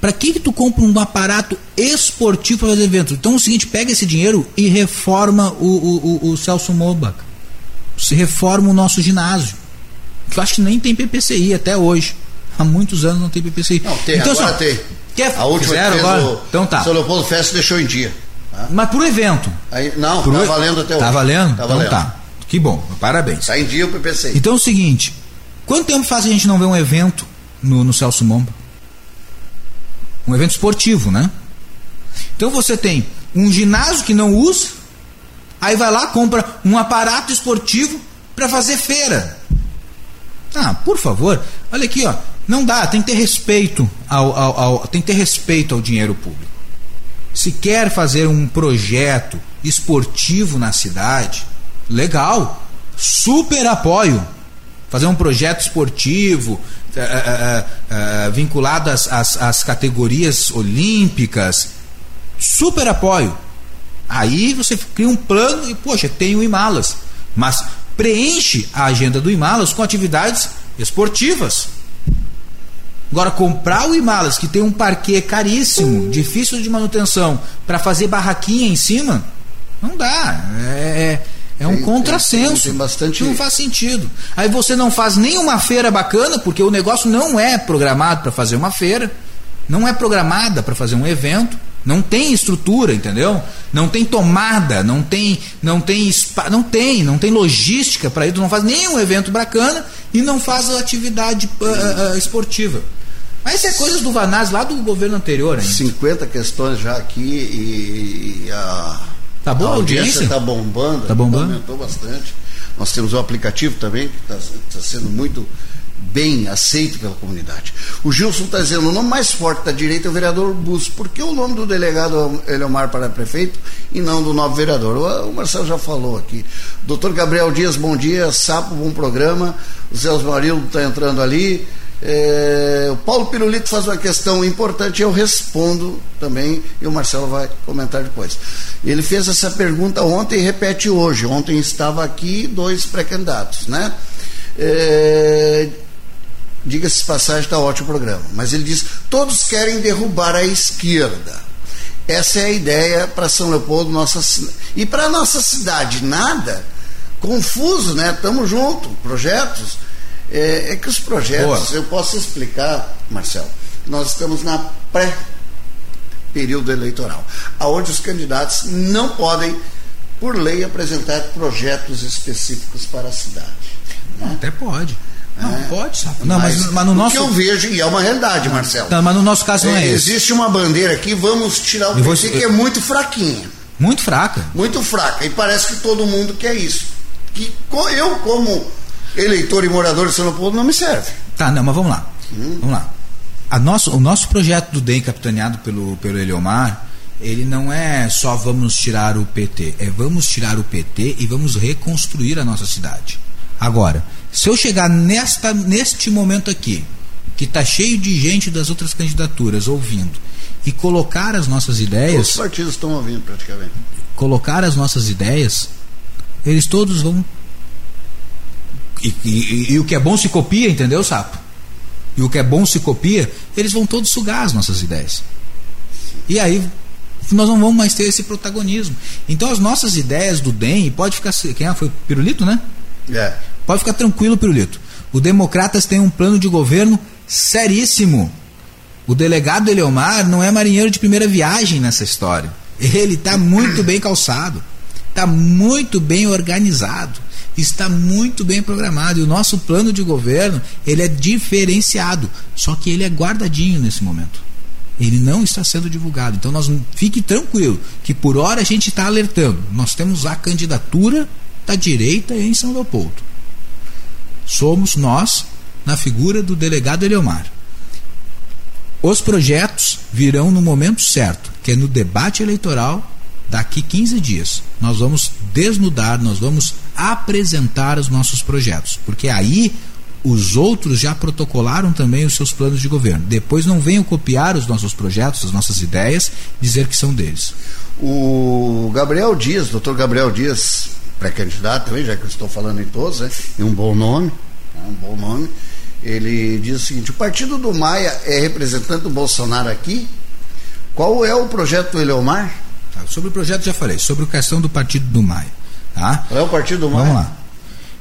para que que tu compra um aparato esportivo para fazer eventos? Então é o seguinte, pega esse dinheiro e reforma o, o, o, o Celso Mobach. Se reforma o nosso ginásio. Que eu acho que nem tem PPCI até hoje. Há muitos anos não tem PPCI. Não, tem, então, agora assim, ó, tem. Quer, A última fizeram agora? o Então tá. São Leopoldo Festa deixou em dia. tá? Mas pro evento. Aí, não, Pro- tá valendo até hoje. Tá valendo? Tá então valendo. tá. Que bom. Parabéns. Tá em dia o PPC. Então é o seguinte: quanto tempo faz a gente não ver um evento no, no Celso Momba? Um evento esportivo, né? Então você tem um ginásio que não usa, aí vai lá, compra um aparato esportivo para fazer feira. Ah, por favor, olha aqui, ó. Não dá, tem que ter respeito ao, ao- ao- tem que ter respeito ao dinheiro público. Se quer fazer um projeto esportivo na cidade, legal, super apoio. Fazer um projeto esportivo eh, eh, eh, vinculado às, às- às categorias olímpicas, super apoio. Aí você cria um plano e, poxa, tem o Himalas. Mas preenche a agenda do Imalas com atividades esportivas. Agora, comprar o Himalas, que tem um parquê caríssimo, difícil de manutenção, para fazer barraquinha em cima, não dá. É, é, é um tem, contrassenso. Tem, tem bastante... Não faz sentido. Aí você não faz nenhuma feira bacana, porque o negócio não é programado para fazer uma feira, não é programada para fazer um evento. Não tem estrutura, entendeu? Não tem tomada, não tem, não tem spa, não tem, não tem logística para isso, não faz nenhum evento bacana e não faz atividade uh, uh, esportiva. Mas isso é coisas do Vanaz lá do governo anterior, hein? 50 questões já aqui e, a, tá boa a audiência está bombando, tá bombando, aumentou bastante. Nós temos o aplicativo também que está tá sendo muito bem aceito pela comunidade. O Gilson está dizendo, o nome mais forte da direita é o vereador Bus. Por que o nome do delegado Eleomar para prefeito e não do novo vereador? O Marcelo já falou aqui. Doutor Gabriel Dias, bom dia. Sapo, bom programa. O Zé Osmarildo está entrando ali. É, o Paulo Pirulito faz uma questão importante, eu respondo também, e o Marcelo vai comentar depois. Ele fez essa pergunta ontem e repete hoje. Ontem estava aqui dois pré-candidatos, né? É, Diga-se passagem, está ótimo o programa. Mas ele diz: todos querem derrubar a esquerda. Essa é a ideia para São Leopoldo, nossa e para nossa cidade nada confuso, né? Estamos juntos, projetos é, é que os projetos, Boa. eu posso explicar, Marcelo, nós estamos na pré período eleitoral, aonde os candidatos não podem, por lei, apresentar projetos específicos para a cidade. Né? Até pode. Não, é, pode, sabe? Não, mas, mas, mas no nosso. O que eu vejo, e é uma realidade, Marcelo. Não, mas no nosso caso não é, é Existe uma bandeira aqui, vamos tirar o PT, vou... que é muito fraquinha. Muito fraca. Muito fraca. E parece que todo mundo quer isso. Que eu, como eleitor e morador de São Leopoldo não me serve. Tá, não, mas vamos lá. Hum. Vamos lá. A nosso, o nosso projeto do DEM, capitaneado pelo, pelo Eliomar, ele não é só vamos tirar o PT, é vamos tirar o PT e vamos reconstruir a nossa cidade. Agora, se eu chegar nesta, neste momento aqui, que está cheio de gente das outras candidaturas ouvindo, e colocar as nossas ideias. Os partidos estão ouvindo praticamente. Colocar as nossas ideias, eles todos vão e, e, e, o que é bom se copia, entendeu, sapo? E o que é bom se copia, eles vão todos sugar as nossas ideias. E aí nós não vamos mais ter esse protagonismo. Então as nossas ideias do DEM, pode ficar. Quem é? Foi Pirulito, né? É. Pode ficar tranquilo, Pirulito. O Democratas tem um plano de governo seríssimo. O delegado Eleomar não é marinheiro de primeira viagem nessa história. Ele está muito bem calçado, está muito bem organizado está muito bem programado e o nosso plano de governo ele é diferenciado, só que ele é guardadinho nesse momento. Ele não está sendo divulgado. Então nós fique tranquilo que por hora a gente está alertando. Nós temos a candidatura da direita em São Leopoldo. Somos nós na figura do delegado Eleomar. Os projetos virão no momento certo, que é no debate eleitoral daqui 15 dias. Nós vamos desnudar, nós vamos apresentar os nossos projetos, porque aí os outros já protocolaram também os seus planos de governo. Depois não venham copiar os nossos projetos, as nossas ideias, dizer que são deles. O Gabriel Dias, doutor Gabriel Dias, pré-candidato também, já que eu estou falando em todos, né? e um bom nome, né? um bom nome, ele diz o seguinte, o partido do Maia é representante do Bolsonaro aqui? Qual é o projeto do Eleomar? Sobre o projeto já falei, sobre a questão do partido do Maia. Tá? Qual é o partido do Maia? Vamos lá.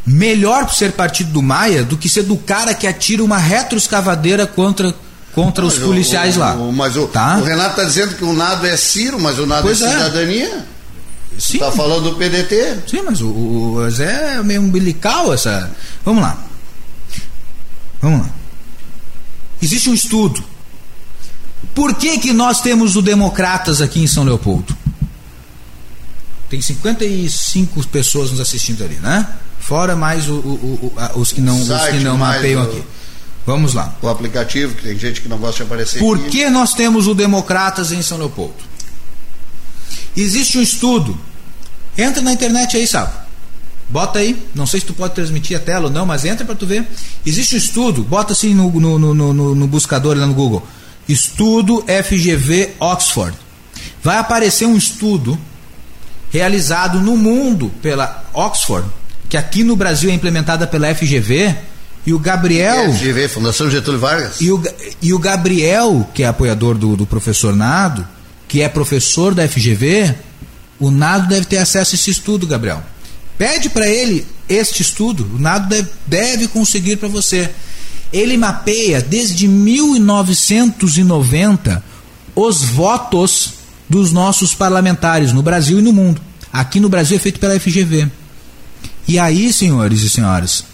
Melhor ser partido do Maia do que ser do cara que atira uma retroescavadeira contra, contra os policiais o, lá. O, mas o, tá? o Renato está dizendo que o nado é Ciro, mas o nado pois é, é cidadania. Sim. Está falando do PDT? Sim, mas o, o Zé é meio umbilical essa. Vamos lá. Vamos lá. Existe um estudo. Por que, que nós temos o Democratas aqui em São Leopoldo? Tem 55 pessoas nos assistindo ali, né? Fora mais o, o, o, os que não, os que não mapeiam aqui. Vamos lá. O aplicativo, que tem gente que não gosta de aparecer. Por aqui. que nós temos o Democratas em São Leopoldo? Existe um estudo. Entra na internet aí, sabe? Bota aí, não sei se tu pode transmitir a tela ou não, mas entra para tu ver. Existe um estudo, bota assim no, no, no, no, no buscador lá no Google. Estudo FGV Oxford. Vai aparecer um estudo realizado no mundo pela Oxford que aqui no Brasil é implementada pela FGV, e o Gabriel. FGV, Fundação Getúlio Vargas. E o, e o Gabriel, que é apoiador do, do professor Nado, que é professor da FGV, o Nado deve ter acesso a esse estudo, Gabriel. Pede para ele este estudo, o Nado deve, conseguir para você. Ele mapeia desde 1990 os votos dos nossos parlamentares no Brasil e no mundo. Aqui no Brasil é feito pela FGV. E aí, senhores e senhoras,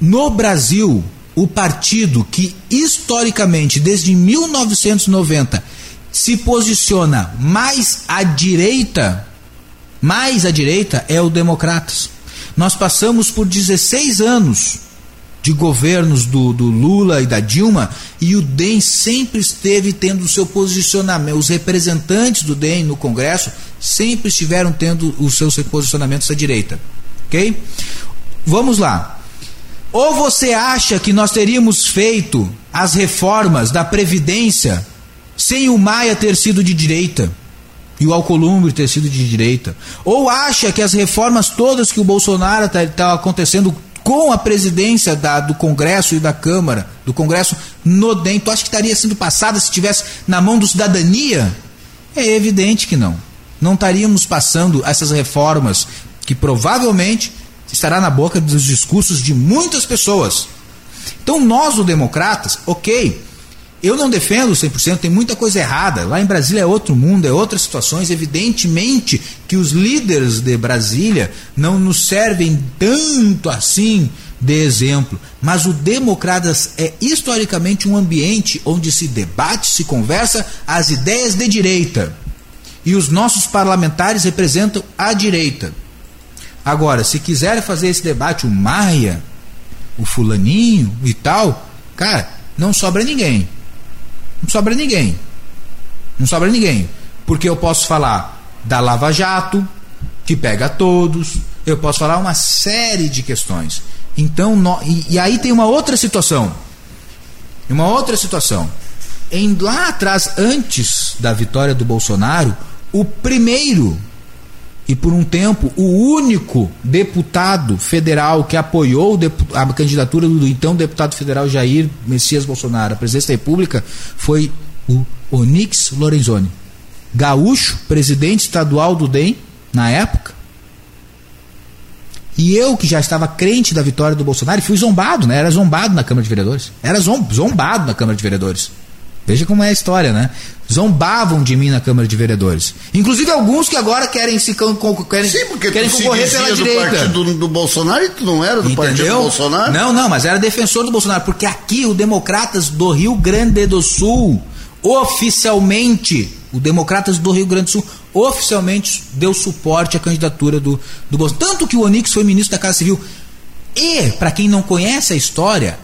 no Brasil, o partido que historicamente, desde 1990, se posiciona mais à direita, mais à direita é o Democratas. Nós passamos por 16 anos de governos do, do, Lula e da Dilma e o DEM sempre esteve tendo o seu posicionamento. Os representantes do DEM no Congresso sempre estiveram tendo os seus posicionamentos à direita. Ok? Vamos lá. Ou você acha que nós teríamos feito as reformas da Previdência sem o Maia ter sido de direita e o Alcolumbre ter sido de direita? Ou acha que as reformas todas que o Bolsonaro está tá acontecendo com a presidência da, do Congresso e da Câmara, do Congresso no DEM, tu acha que estaria sendo passada se estivesse na mão do cidadania? É evidente que não. Não estaríamos passando essas reformas que provavelmente estará na boca dos discursos de muitas pessoas. Então, nós, os democratas, ok, eu não defendo 100%, tem muita coisa errada. Lá em Brasília é outro mundo, é outras situações. Evidentemente que os líderes de Brasília não nos servem tanto assim de exemplo. Mas o Democratas é historicamente um ambiente onde se debate, se conversa as ideias de direita. E os nossos parlamentares representam a direita. Agora, se quiserem fazer esse debate, o Maia, o Fulaninho e tal, cara, não sobra ninguém. Não sobra ninguém. Não sobra ninguém. Porque eu posso falar da Lava Jato, que pega todos, eu posso falar uma série de questões. Então, no, e, e, aí tem uma outra situação. Uma outra situação. Em lá atrás, antes da vitória do Bolsonaro, o primeiro e por um tempo o único deputado federal que apoiou a candidatura do então deputado federal Jair Messias Bolsonaro à presidência da República foi o Onix Lorenzoni, gaúcho, presidente estadual do DEM na época. E eu, que já estava crente da vitória do Bolsonaro, fui zombado, né? Era zombado na Câmara de Vereadores. Era zombado na Câmara de Vereadores. Veja como é a história, né? Zombavam de mim na Câmara de Vereadores. Inclusive alguns que agora querem se querem, Sim, porque querem concorrer pela do direita. partido do, do Bolsonaro e tu não era do Entendeu? partido do Bolsonaro? Não, não, mas era defensor do Bolsonaro, porque aqui o Democratas do Rio Grande do Sul oficialmente, o Democratas do Rio Grande do Sul oficialmente deu suporte à candidatura do, do Bolsonaro. Tanto que o Onix foi ministro da Casa Civil. E, para quem não conhece a história,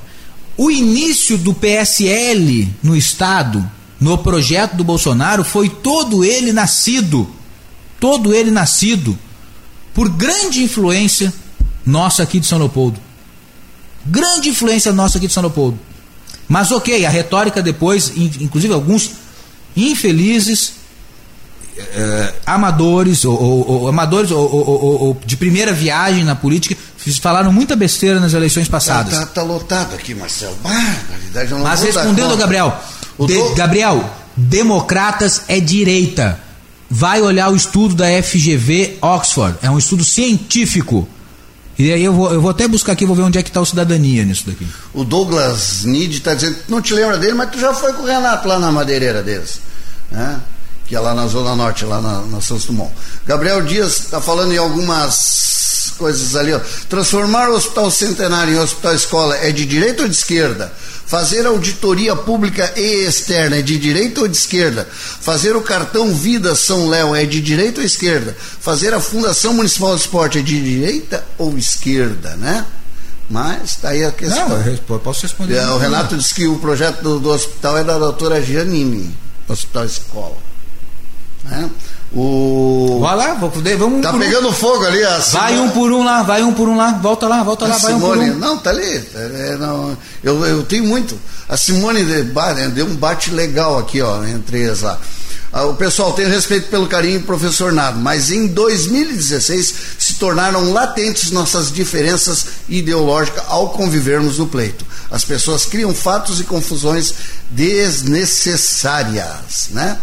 o início do PSL no Estado, no projeto do Bolsonaro, foi todo ele nascido, todo ele nascido, por grande influência nossa aqui de São Leopoldo. Grande influência nossa aqui de São Leopoldo. Mas ok, a retórica depois, inclusive alguns infelizes, eh, amadores, ou, ou, ou amadores ou, de primeira viagem na política, falaram muita besteira nas eleições passadas. Tá, tá, tá lotado aqui, Marcelo. Barbaridade, não Mas dar respondendo ao. Gabriel, de- do- Gabriel, democratas é direita. Vai olhar o estudo da FGV Oxford. É um estudo científico. E aí eu vou, eu vou até buscar aqui, vou ver onde é que está o cidadania nisso daqui. O Douglas Nid está dizendo, não te lembra dele, mas tu já foi com o Renato lá na madeireira deles. Né? Que é lá na Zona Norte, lá na, na Santos Dumont. Gabriel Dias está falando em algumas coisas ali. Ó. Transformar o Hospital Centenário em Hospital Escola é de direita ou de esquerda? Fazer auditoria pública e externa é de direita ou de esquerda? Fazer o cartão Vida São Léo é de direita ou esquerda? Fazer a Fundação Municipal de Esporte é de direita ou esquerda, né? Mas está aí a questão. Não, eu posso responder. É, o Renato disse que o projeto do, do hospital é da doutora Giannini, Hospital Escola. Né? O... Vai lá, vou- vamos um Tá um. pegando fogo ali a Vai Simone- um por um lá, vai um por um lá, volta lá, volta a lá, vai um por Simone, um. não, tá ali. é, não, eu, eu tenho muito. A Simone né, deu um bate legal aqui, ó, entre eles lá. Ah, o pessoal tem respeito pelo carinho, professor Nado, mas em 2016 se tornaram latentes nossas diferenças ideológicas ao convivermos no pleito. As pessoas criam fatos e confusões desnecessárias, né?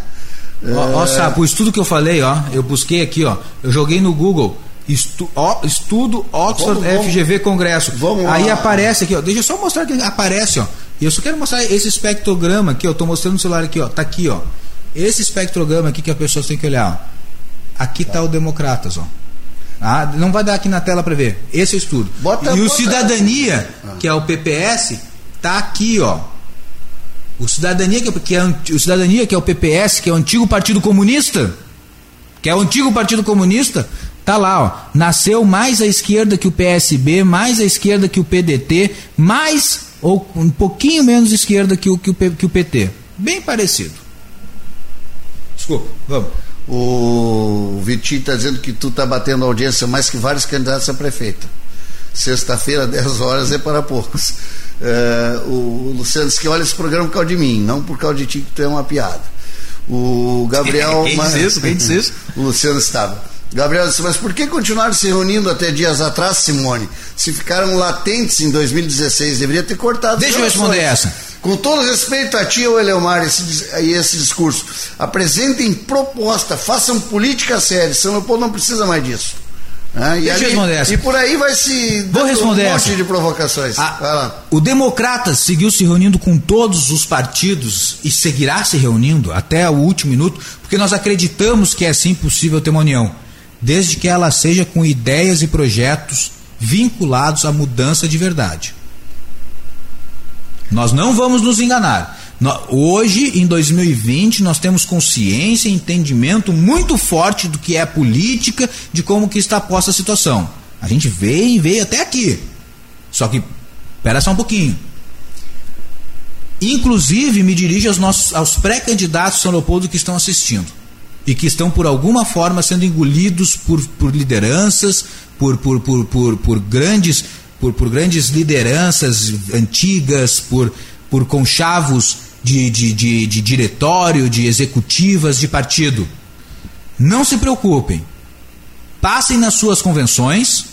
Ó, ó, sapo, o estudo que eu falei, ó, eu busquei aqui, ó, eu joguei no Google, estu, ó, estudo Oxford Vamos, vamos. FGV Congresso. Vamos lá. Aí aparece aqui, ó, deixa eu só mostrar que aparece, ó. E eu só quero mostrar esse espectrograma aqui, ó, eu tô mostrando no celular aqui, ó, tá aqui, ó. Esse espectrograma aqui que as pessoas têm que olhar, ó. Aqui tá o Democratas, ó. Ah, não vai dar aqui na tela para ver. Esse é o estudo. Bota- e o bota- Cidadania, que é o PPS, tá aqui, ó. O Cidadania, que é, que é o Cidadania, que é o PPS, que é o antigo Partido Comunista, que é o antigo Partido Comunista, tá lá, ó. Nasceu mais à esquerda que o PSB, mais à esquerda que o PDT, mais ou um pouquinho menos esquerda que o, que o, que o PT. Bem parecido. Desculpa, vamos. O Vitinho está dizendo que tu está batendo audiência mais que vários candidatos a prefeita. Sexta-feira, *laughs* 10 horas, é para poucos. É, o Luciano disse que olha esse programa por causa de mim, não por causa de ti, que tu é uma piada. O Gabriel. *laughs* Quem disse isso? Quem disse isso? *laughs* o Luciano estava. Gabriel disse, mas por que continuaram se reunindo até dias atrás, Simone? Se ficaram latentes em 2016, deveria ter cortado. Deixa eu responder essa. Com todo respeito a ti, ô Eleomar, esse, e esse discurso, apresentem proposta, façam política séria. São Leopoldo não precisa mais disso. E, Deixa eu ali- responder essa. e por aí vai se Vou responder um monte essa. de provocações. A- lá. o Democratas seguiu se reunindo com todos os partidos e seguirá se reunindo até o último minuto, porque nós acreditamos que é sim possível ter uma união, desde que ela seja com ideias e projetos vinculados à mudança de verdade. Nós não vamos nos enganar. Hoje, em 2020, nós temos consciência e entendimento muito forte do que é política, de como que está posta a situação. A gente veio e veio até aqui. Só que, espera só um pouquinho. Inclusive, me dirijo aos, nossos, aos pré-candidatos São Leopoldo que estão assistindo e que estão, por alguma forma, sendo engolidos por, por lideranças, por, por, por, por, por grandes, por, por grandes lideranças antigas, por, por conchavos de, de, de, de diretório, de executivas de partido. Não se preocupem. Passem nas suas convenções,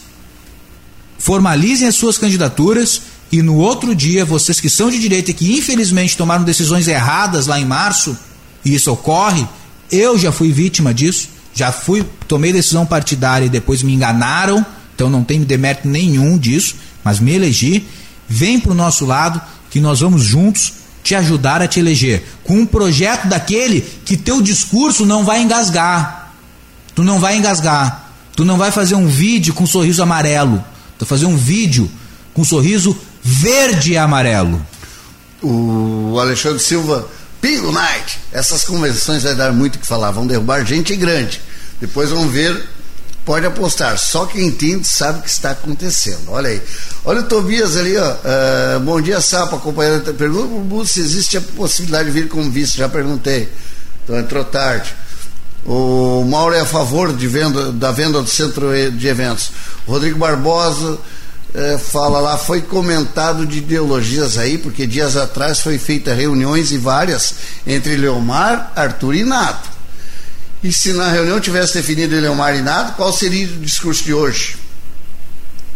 formalizem as suas candidaturas e no outro dia, vocês que são de direita e que infelizmente tomaram decisões erradas lá em março, e isso ocorre, eu já fui vítima disso, já fui, tomei decisão partidária e depois me enganaram, então não tem demérito nenhum disso, mas me elegi, vem para o nosso lado que nós vamos juntos te ajudar a te eleger, com um projeto daquele que teu discurso não vai engasgar, tu não vai engasgar, tu não vai fazer um vídeo com um sorriso amarelo, tu vai fazer um vídeo com um sorriso verde e amarelo. O Alexandre Silva, Pingo Night. Essas convenções vai dar muito o que falar. Vão derrubar gente grande. Depois vão ver. Pode apostar. Só quem entende sabe o que está acontecendo. Olha aí. Olha o Tobias ali, ó. Ah, bom dia, Sapo. Acompanhando. Pergunta pro Busto se existe a possibilidade de vir como vice. Já perguntei. Então entrou tarde. O Mauro é a favor de venda, da venda do centro de eventos. Rodrigo Barbosa eh, fala lá, foi comentado de ideologias aí, porque dias atrás foi feita reuniões e várias entre Leomar, Arthur e Nato. E se na reunião tivesse definido Leomar e Nato, qual seria o discurso de hoje?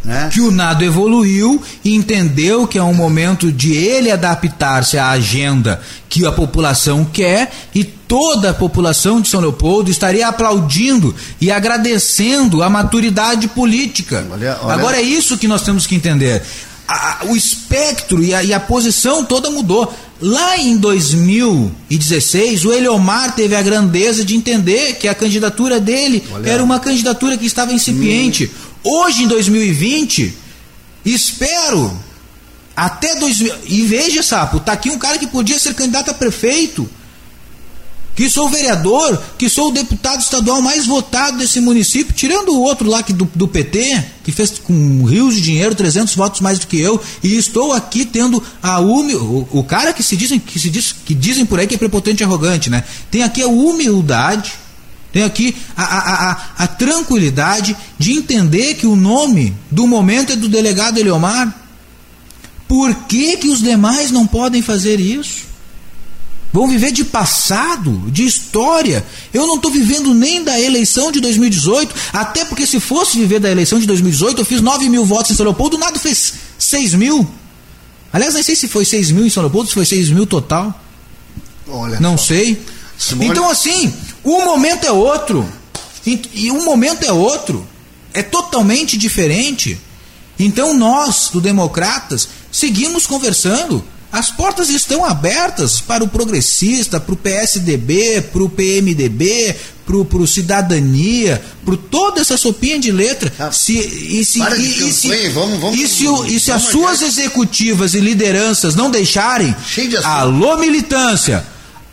Né? Que o Nado evoluiu e entendeu que é um momento de ele adaptar-se à agenda que a população quer e toda a população de São Leopoldo estaria aplaudindo e agradecendo a maturidade política. Olha- olha- Agora é isso que nós temos que entender. A- o espectro e a, e a posição toda mudou. Lá em 2016, o Eliomar teve a grandeza de entender que a candidatura dele Olha. era uma candidatura que estava incipiente. Hoje, em 2020, espero até 2000. E veja, Sapo, tá aqui um cara que podia ser candidato a prefeito. Que sou vereador, que sou o deputado estadual mais votado desse município, tirando o outro lá que do, do PT, que fez com rios de dinheiro, 300 votos mais do que eu, e estou aqui tendo a humil... o, o cara que se dizem que se diz, que dizem por aí que é prepotente e arrogante, né? Tem aqui a humildade, tem aqui a, a, a, a tranquilidade de entender que o nome do momento é do delegado Eliomar. Por que, que os demais não podem fazer isso? Vão viver de passado, de história. Eu não estou vivendo nem da eleição de 2018, até porque se fosse viver da eleição de 2018, eu fiz 9 mil votos em São Leopoldo, o Nado fez 6 mil. Aliás, nem sei se foi 6 mil em São Leopoldo, se foi 6 mil total. Olha não só. sei. Simone... Então, assim, o momento é outro. E o momento é outro. É totalmente diferente. Então, nós, do Democratas, seguimos conversando. As portas estão abertas para o progressista, para o PSDB, para o PMDB, para o Cidadania, para toda essa sopinha de letra. Ah, se, e se, e, se, vamos, vamos, e se, vamos, e se as suas executivas e lideranças não deixarem, alô militância,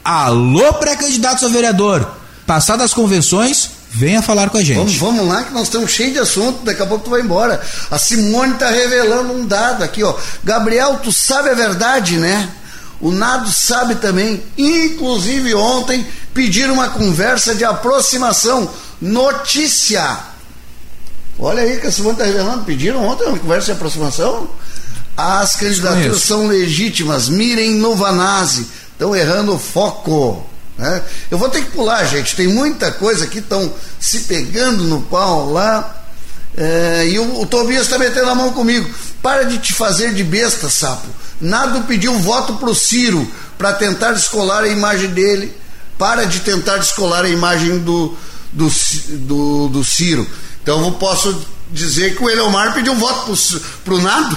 alô pré-candidatos a vereador, passar das convenções, venha falar com a gente. Vamos, vamos lá que nós estamos cheios de assunto, daqui a pouco tu vai embora. A Simone está revelando um dado aqui, ó. Gabriel, tu sabe a verdade, né? O Nado sabe também. Inclusive ontem pediram uma conversa de aproximação. Notícia. Olha aí que a Simone está revelando. Pediram ontem uma conversa de aproximação. As candidaturas são legítimas. Mirem Novanazzi. Estão errando o foco. Né? Eu vou ter que pular, gente. Tem muita coisa que estão se pegando no pau lá. É, e o, o Tobias está metendo a mão comigo. Para de te fazer de besta, sapo. Nado pediu voto para o Ciro para tentar descolar a imagem dele. Para de tentar descolar a imagem do, do, do, do Ciro. Então eu posso dizer que o Eleomar pediu voto para o Nado.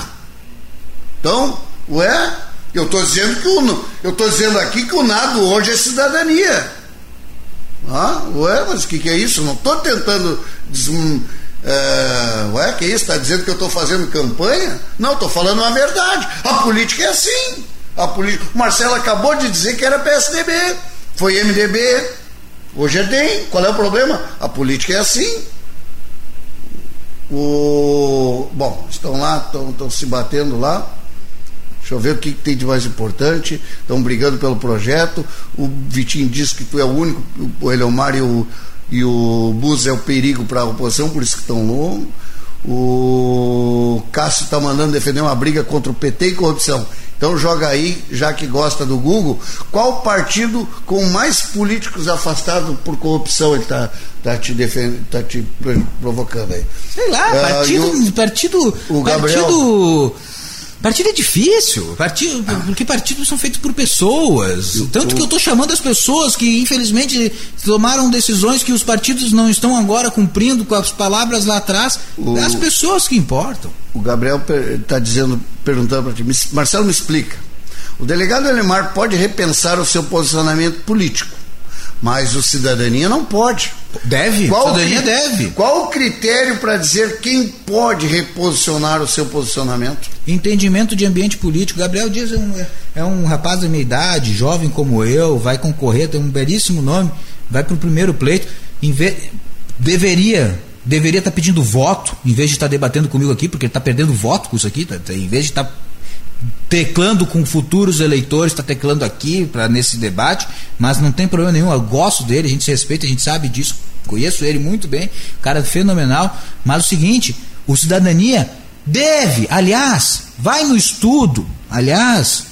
Então, ué, eu estou dizendo que o, eu estou dizendo aqui que o Nado hoje é cidadania. Ah, ué, mas o que, que é isso? Não estou tentando des, é, ué, que isso? Está dizendo que eu estou fazendo campanha? Não, estou falando a verdade. A política é assim. A política... Marcelo acabou de dizer que era PSDB, foi MDB, hoje é DEM. Qual é o problema? A política é assim. O... Bom, estão lá, estão se batendo lá. Deixa eu ver o que, que tem de mais importante. Estão brigando pelo projeto. O Vitinho disse que tu é o único, o Eleomar e o, e o Bus é o perigo para a oposição, por isso que estão longo. O Cássio está mandando defender uma briga contra o PT e corrupção. Então joga aí, já que gosta do Google, qual partido com mais políticos afastados por corrupção ele está tá te, defendendo, tá te provocando aí? Sei lá, uh, partido, o, partido, o Gabriel, partido Partido é difícil, partido, ah. porque partidos são feitos por pessoas. Tanto que eu estou chamando as pessoas que, infelizmente, tomaram decisões que os partidos não estão agora cumprindo com as palavras lá atrás. O, as pessoas que importam. O Gabriel está dizendo, perguntando para ti, Marcelo, me explica. O delegado Elemar pode repensar o seu posicionamento político mas o cidadania não pode. Deve, qual cidadania cri... deve. Qual o critério para dizer quem pode reposicionar o seu posicionamento? Entendimento de ambiente político. Gabriel Dias é um, é um rapaz da minha idade, jovem como eu, vai concorrer, tem um belíssimo nome, vai para o primeiro pleito. Ve... Deveria deveria estar tá pedindo voto, em vez de estar tá debatendo comigo aqui, porque ele está perdendo voto com isso aqui, tá, tá, em vez de estar tá teclando com futuros eleitores, está teclando aqui para nesse debate, mas não tem problema nenhum. Eu gosto dele, a gente se respeita, a gente sabe disso, conheço ele muito bem, cara fenomenal. Mas o seguinte, o cidadania deve, aliás, vai no estudo, aliás,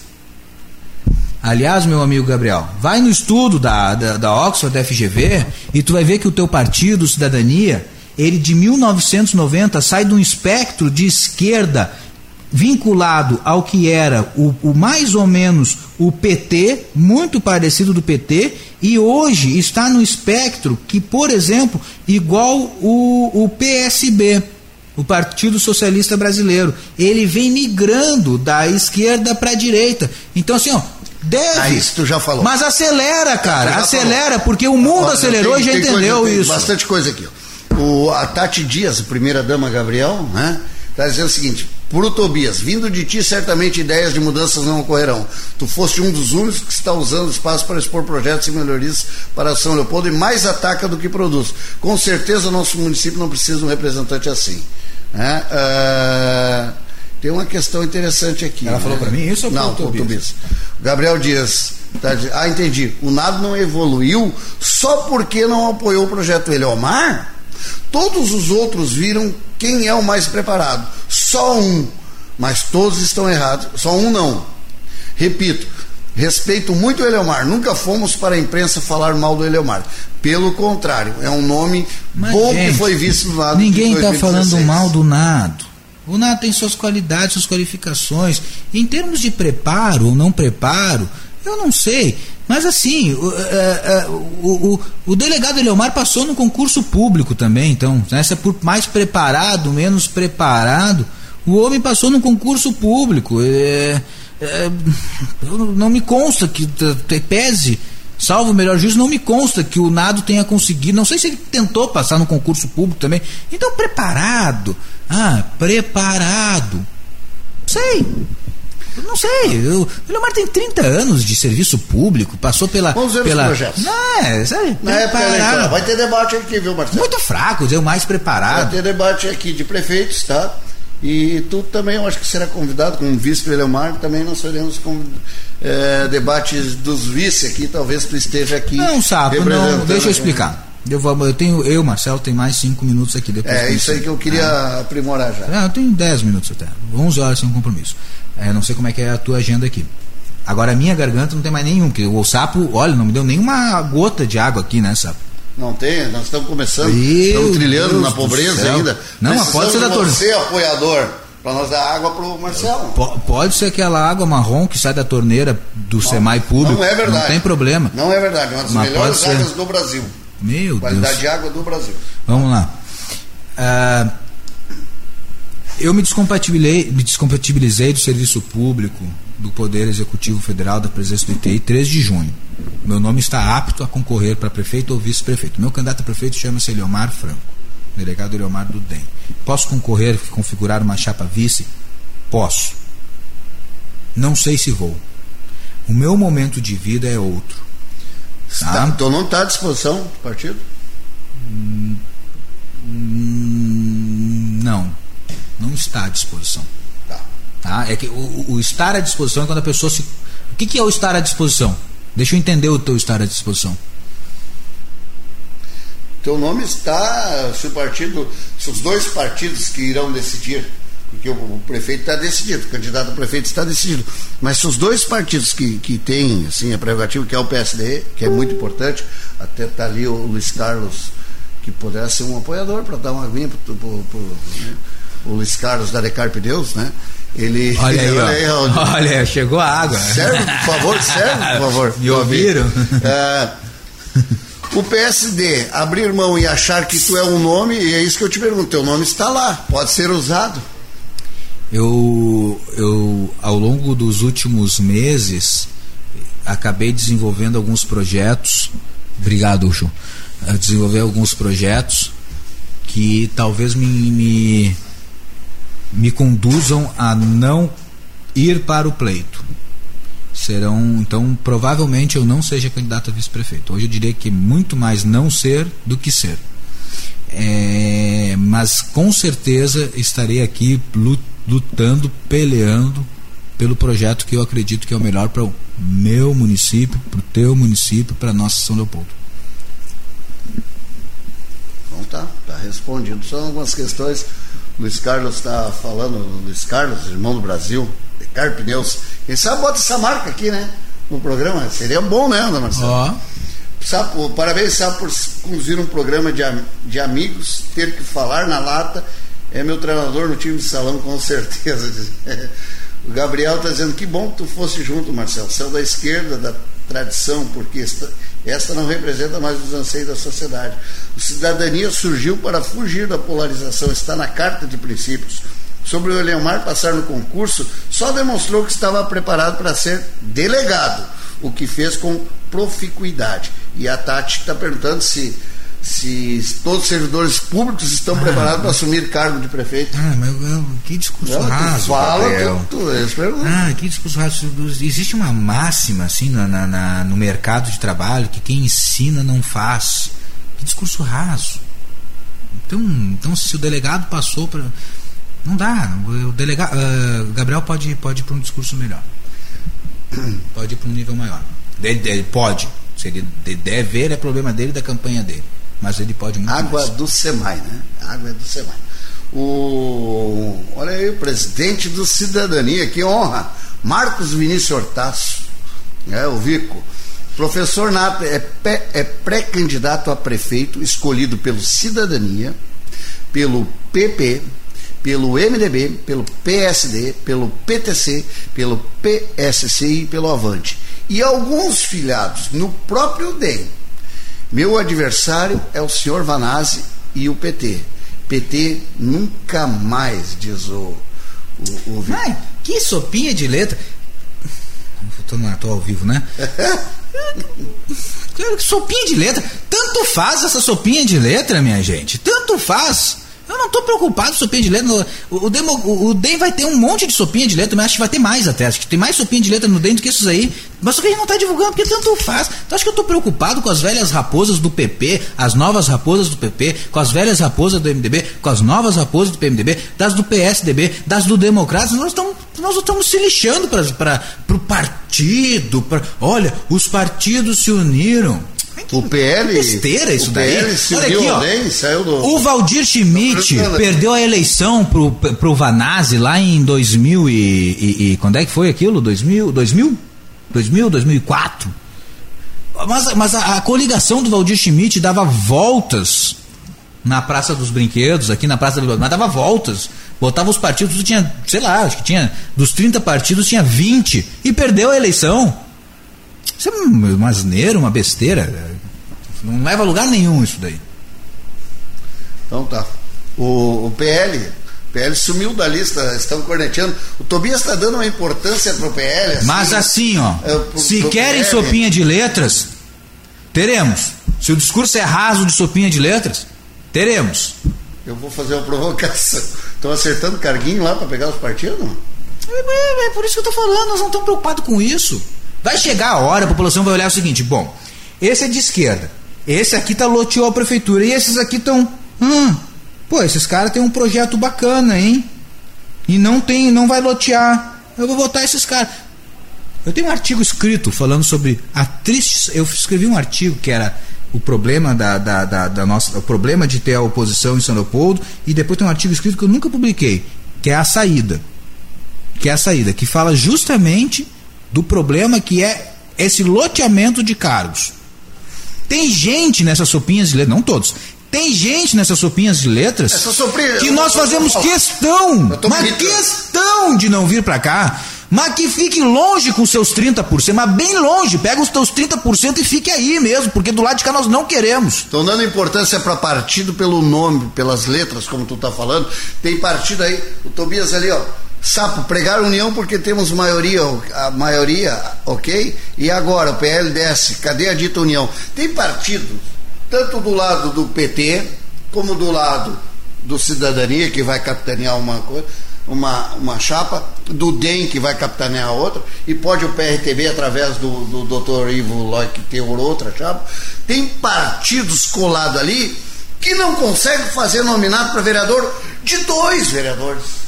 aliás, meu amigo Gabriel, vai no estudo da, da, da Oxford, da FGV, e tu vai ver que o teu partido, Cidadania, ele de 1990 sai de um espectro de esquerda vinculado ao que era o, o, mais ou menos o PT, muito parecido do PT, e hoje está no espectro que, por exemplo, igual o, o PSB, o Partido Socialista Brasileiro, ele vem migrando da esquerda para a direita. Então, assim, ó, deve. Ah, isso tu já falou. Mas acelera, cara, acelera, falou. porque o mundo Olha, acelerou e já entendeu coisa, isso. Bastante coisa aqui. O, a Tati Dias, primeira dama Gabriel, né? Está dizendo o seguinte: por Tobias, vindo de ti, certamente ideias de mudanças não ocorrerão. Tu foste um dos únicos que está usando o espaço para expor projetos e melhorias para São Leopoldo e mais ataca do que produz. Com certeza, nosso município não precisa de um representante assim. É, uh, tem uma questão interessante aqui. Ela né? falou para mim isso ou Não, Tobias? Tobias. Gabriel Dias. Tá, ah, entendi. O NAD não evoluiu só porque não apoiou o projeto Eleomar? Todos os outros viram quem é o mais preparado. Só um. Mas todos estão errados. Só um não. Repito, Respeito muito o Eleomar. Nunca fomos para a imprensa falar mal do Eleomar. Pelo contrário, é um nome Mas, bom gente, que foi visto no lado Ninguém está falando mal do Nado. O Nado tem suas qualidades, suas qualificações. Em termos de preparo ou não preparo, eu não sei. Mas assim, o, é, é, o, o, o, delegado Eleomar passou no concurso público também, então, né? se é por mais preparado, menos preparado, o homem passou no concurso público. É, é, não me consta que pese, salvo o melhor juízo, não me consta que o Nado tenha conseguido. Não sei se ele tentou passar no concurso público também. Então, preparado. Ah, preparado. Sei. Não sei, o Leomar tem 30 anos de serviço público, passou pela. Vamos ver pela... os projetos. Não, é, sabe, Na época eleitoral. Vai ter debate aqui, viu, Marcelo? Muito fraco, eu mais preparado. Vai ter debate aqui de prefeitos, tá? E tu também, eu acho que será convidado, como vice Leomar, também nós faremos com, é, debates dos vice aqui, talvez tu esteja aqui. Não, sabe, não, deixa eu explicar. Eu, vou, eu tenho, eu, Marcelo, tem mais cinco minutos aqui depois. É isso aí que eu queria ah. aprimorar já. Não, eu tenho dez minutos até. onze horas sem compromisso. É, não sei como é que é a tua agenda aqui. Agora a minha garganta não tem mais nenhum, porque o sapo, olha, não me deu nenhuma gota de água aqui, né, sapo? Não tem, nós estamos começando, Meu estamos trilhando Deus na pobreza ainda. Não, pode ser da torneira. Você apoiador para nós dar água para o Marcelo. P pode ser aquela água marrom que sai da torneira do não, SEMAI público. Não é verdade. Não tem problema. Não é verdade, uma das Mas melhores águas do Brasil. Meu Qualidade Deus. de água do Brasil. Vamos lá. Uh, eu me descompatibilizei, me descompatibilizei do serviço público do Poder Executivo Federal da presença do ITI 3 de junho. Meu nome está apto a concorrer para prefeito ou vice-prefeito. Meu candidato a prefeito chama-se Eliomar Franco, delegado Eliomar do DEM. Posso concorrer, configurar uma chapa vice? Posso. Não sei se vou. O meu momento de vida é outro. Tá? Tá, então não está à disposição do partido? Hum, não. Não está à disposição. Tá. tá? É que o, o, estar à disposição é quando a pessoa se. O que, que é o estar à disposição? Deixa eu entender o teu estar à disposição. Teu nome está, se o partido, se os dois partidos que irão decidir, porque o, prefeito está decidido, o candidato a prefeito está decidido, mas se os dois partidos que, que têm assim, a prerrogativa, que é o PSD, que é muito importante, até está ali o Luiz Carlos, que poderá ser um apoiador para dar uma aguinha para né? o Luiz Carlos da Decar Deus, né? Ele. *laughs* Olha aí, olha, aí, olha, chegou a água. Serve, por favor, serve, por favor. *laughs* Me ouviram? É, o PSD abrir mão e achar que tu é um nome, e é isso que eu te pergunto, teu nome está lá, pode ser usado. Eu, eu ao longo dos últimos meses, acabei desenvolvendo alguns projetos. Obrigado, Ucho. Desenvolver alguns projetos que talvez me, me me conduzam a não ir para o pleito. Serão, então, provavelmente eu não seja candidato a vice-prefeito. Hoje eu diria que muito mais não ser do que ser. É, mas com certeza estarei aqui lutando, peleando pelo projeto que eu acredito que é o melhor para o meu município, para o teu município, para a nossa São Leopoldo. Então tá, tá respondido. São algumas questões Luiz Carlos está falando, Luiz Carlos, irmão do Brasil, de Pneus. Quem sabe bota essa marca aqui, né? No programa. Seria bom, né, Ana Marcelo? Ó. Oh. parabéns, sabe, por conduzir um programa de, de amigos, ter que falar na lata. É meu treinador no time de salão, com certeza. *laughs* o Gabriel está dizendo que bom que tu fosse junto, Marcelo. Céu da esquerda, da tradição, porque esta, esta não representa mais os anseios da sociedade. O cidadania surgiu para fugir da polarização, está na carta de princípios. Sobre o Eleomar passar no concurso, só demonstrou que estava preparado para ser delegado, o que fez com proficuidade. E a Tati está perguntando se se todos os servidores públicos estão ah, preparados para assumir cargo de prefeito. Ah, mas que discurso não, raso. Fala, tu, tu, ah, que discurso raso. Existe uma máxima assim na, na, no mercado de trabalho que quem ensina não faz. Que discurso raso. Então, então se o delegado passou para. Não dá. O delegado, uh, Gabriel pode, pode ir para um discurso melhor. Pode ir para um nível maior. Ele, ele pode. Se ele deve, é problema dele da campanha dele mas ele pode muito Água mais. do SEMAI, né? Água é do SEMAI. O, olha aí, o presidente do Cidadania, que honra, Marcos Vinícius Hortaço. É, o Vico. Professor Nato é, é pré-candidato a prefeito escolhido pelo Cidadania, pelo PP, pelo MDB, pelo PSD, pelo PTC, pelo PSC e pelo Avante. E alguns filiados no próprio DEM. Meu adversário é o senhor Vanazzi e o PT. PT nunca mais, diz o, o, o Ai, que sopinha de letra. Tô, no, tô ao vivo, né? *laughs* sopinha de letra. Tanto faz essa sopinha de letra, minha gente. Tanto faz. Eu não estou preocupado com sopinha de letra. O, o, o, DEM vai ter um monte de sopinha de letra, mas acho que vai ter mais até. Acho que tem mais sopinha de letra no DEM do que esses aí. Mas só que a gente não está divulgando, porque tanto faz. Então acho que eu estou preocupado com as velhas raposas do PP, as novas raposas do PP, com as velhas raposas do MDB, com as novas raposas do PMDB, das do PSDB, das do Democratas. Nós estamos nós estamos se lixando para o partido. Pra, olha, os partidos se uniram. O PL. Besteira isso o daí. PL se Olha aqui, ó, bem, saiu do. O Valdir Schmidt perdeu a eleição pro, pro Vanazzi lá em 2000 e, e, e, Quando é que foi aquilo? 2000? 2000? 2000, 2004? Mas, mas a, a coligação do Valdir Schmidt dava voltas na Praça dos Brinquedos, aqui na Praça do mas dava voltas. Botava os partidos, tinha, sei lá, acho que tinha, dos 30 partidos tinha 20 e perdeu a eleição. Isso é uma asneira, uma besteira. Não leva a lugar nenhum isso daí. Então tá. O, o PL, PL sumiu da lista, estão corneteando. O Tobias está dando uma importância pro PL. Assim, Mas assim, ó, é, pro, se pro querem PL. sopinha de letras, teremos. Se o discurso é raso de sopinha de letras, teremos. Eu vou fazer uma provocação. *laughs* Estão acertando carguinho lá para pegar os partidos? É, é, é, por isso que eu estou falando, nós não estamos preocupados com isso. Vai chegar a hora, a população vai olhar o seguinte: bom, esse é de esquerda, esse aqui tá loteou a prefeitura, e esses aqui estão. Hum, pô, esses caras têm um projeto bacana, hein? E não tem, não vai lotear. Eu vou votar esses caras. Eu tenho um artigo escrito falando sobre a triste. Eu escrevi um artigo que era o problema da, da, da, da, nossa, o problema de ter a oposição em São Leopoldo e depois tem um artigo escrito que eu nunca publiquei, que é a saída, que é a saída, que fala justamente do problema que é esse loteamento de cargos. Tem gente nessas sopinhas de letras, não todos, tem gente nessas sopinhas de letras que nós fazemos questão, mas questão de não vir para cá, mas que fique longe com seus 30%, mas bem longe, pega os teus 30% e fique aí mesmo, porque do lado de cá nós não queremos. Estão dando importância para partido pelo nome, pelas letras, como tu tá falando. Tem partido aí, o Tobias ali, ó, Sapo, pregar união porque temos maioria, a maioria, ok? E agora, o PL desce, cadê a dita união? Tem partidos, tanto do lado do PT, como do lado do Cidadania, que vai capitanear uma coisa, uma, uma chapa, do DEM, que vai capitanear outra, e pode o PRTB, através do, do Dr. Ivo Loic, ter outra chapa. Tem partidos colados ali que não conseguem fazer nominado para vereador de dois vereadores.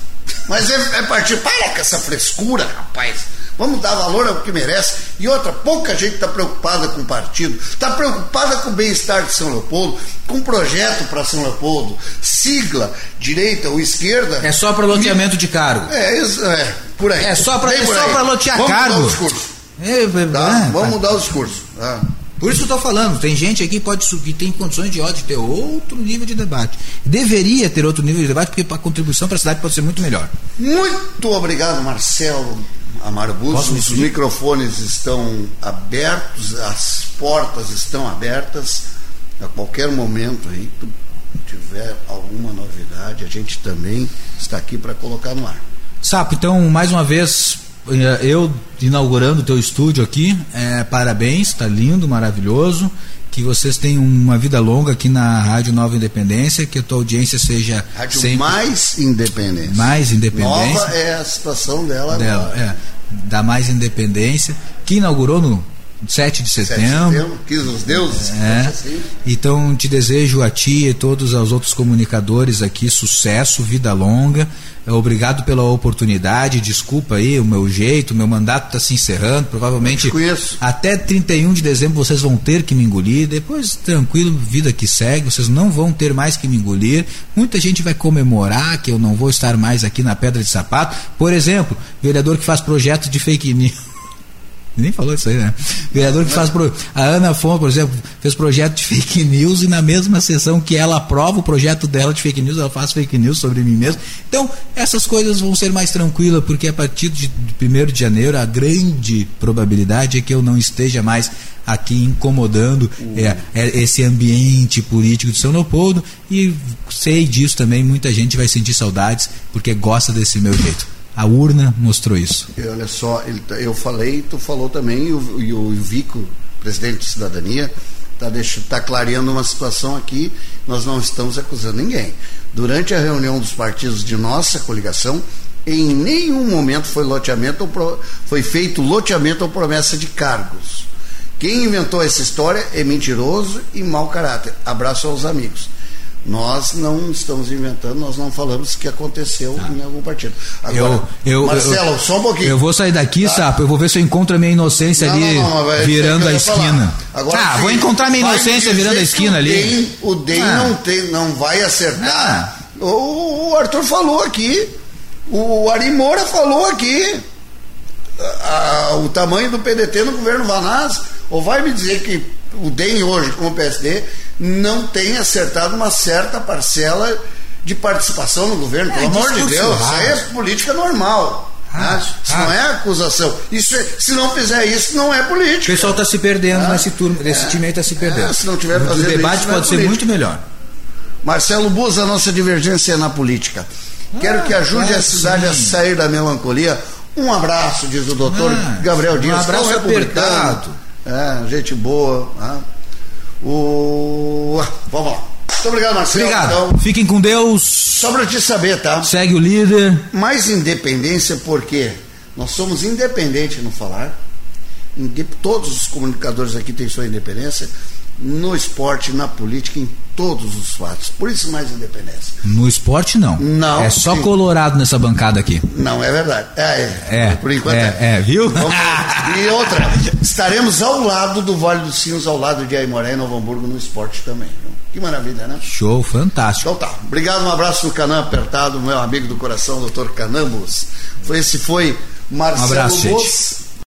Mas é, é partir. Para com essa frescura, rapaz. Vamos dar valor ao que merece. E outra, pouca gente está preocupada com o partido, está preocupada com o bem-estar de São Leopoldo, com o projeto para São Leopoldo, sigla, direita ou esquerda. É só para loteamento de cargo. É, é, por aí. É só para é lotear Vamos cargo. Mudar o discurso. É, é, tá? Vamos mudar o discurso. Tá? Por isso que eu estou falando, tem gente aqui que pode que tem condições de ódio de ter outro nível de debate. Deveria ter outro nível de debate, porque a contribuição para a cidade pode ser muito melhor. Muito obrigado, Marcelo Amarbus. Os microfones estão abertos, as portas estão abertas. A qualquer momento aí, tu tiver alguma novidade, a gente também está aqui para colocar no ar. Sapo, então, mais uma vez, eu inaugurando o teu estúdio aqui, é, parabéns, está lindo, maravilhoso. Que vocês tenham uma vida longa aqui na Rádio Nova Independência, que a tua audiência seja. Rádio sempre mais independência. Mais independência. Nova é a situação dela, dela agora. É, da mais independência, que inaugurou no 7 de setembro. 7 de setembro, quis os deuses. É. Assim. Então te desejo a ti e todos os outros comunicadores aqui sucesso, vida longa. Obrigado pela oportunidade. Desculpa aí o meu jeito, meu mandato está se encerrando. Provavelmente até 31 de dezembro vocês vão ter que me engolir. Depois, tranquilo, vida que segue. Vocês não vão ter mais que me engolir. Muita gente vai comemorar que eu não vou estar mais aqui na Pedra de Sapato. Por exemplo, vereador que faz projetos de fake news Nem falou isso aí, né? Vereador que faz. Pro, a Ana Fonte, por exemplo, fez projeto de fake news e na mesma sessão que ela aprova o projeto dela de fake news, ela faz fake news sobre mim mesmo. Então, essas coisas vão ser mais tranquilas, porque a partir de 1 de janeiro, a grande probabilidade é que eu não esteja mais aqui incomodando uhum. é, é, esse ambiente político de São Leopoldo e sei disso também, muita gente vai sentir saudades porque gosta desse meu jeito. A urna mostrou isso. Olha só, tá, eu falei, tu falou também, e o, e o Vico, presidente de cidadania, está tá clareando uma situação aqui, nós não estamos acusando ninguém. Durante a reunião dos partidos de nossa coligação, em nenhum momento foi loteamento pro, foi feito loteamento ou promessa de cargos. Quem inventou essa história é mentiroso e mau caráter. Abraço aos amigos. Nós não estamos inventando, nós não falamos que aconteceu ah. em algum partido. Agora, eu, eu, Marcelo, eu, só um pouquinho. Eu vou sair daqui, tá. Sapo, eu vou ver se eu encontro a minha inocência não, ali não, não, virando a esquina. Agora, ah, vou encontrar a minha inocência virando a esquina ali. DEM, o DEM ah. não, tem, não vai acertar. Ah. O, o, Arthur falou aqui, o Ari Moura falou aqui. A, o tamanho do PDT no governo Vanaz, ou vai me dizer que o DEM hoje, como o PSD, não tem acertado uma certa parcela de participação no governo. É, Pelo amor de Deus, isso aí é política normal. Ah, né? Isso ah, não é acusação. Isso é, se não fizer isso, não é política. O pessoal está se perdendo ah, nesse turno, esse é, time aí está se perdendo. É, se não tiver o debate isso, é pode ser muito melhor. Marcelo Bus, a nossa divergência é na política. Quero que ajude a cidade sim. a sair da melancolia. Um abraço, diz o doutor ah, Gabriel Dias. Um abraço apertado. É, gente boa. Né? O... Vamos lá. Muito obrigado, Marcelo. Obrigado. Então, Fiquem com Deus. Só para te saber, tá? Segue o líder. Mais independência, porque nós somos independentes no falar. Todos os comunicadores aqui têm sua independência no esporte, na política, em todos os fatos. Por isso mais independência. No esporte não. Não. É só sim. Colorado nessa bancada aqui. Não, é verdade. É, é. é por enquanto é. É, é viu? Vamos, *laughs* e outra, estaremos ao lado do Vale dos Sinos, ao lado de Aimoré e Novo Hamburgo no esporte também. Que maravilha, né? Show, fantástico. Então tá. Obrigado, um abraço no Canã apertado, meu amigo do coração, doutor Canambos. Esse foi Marcelo um abraço,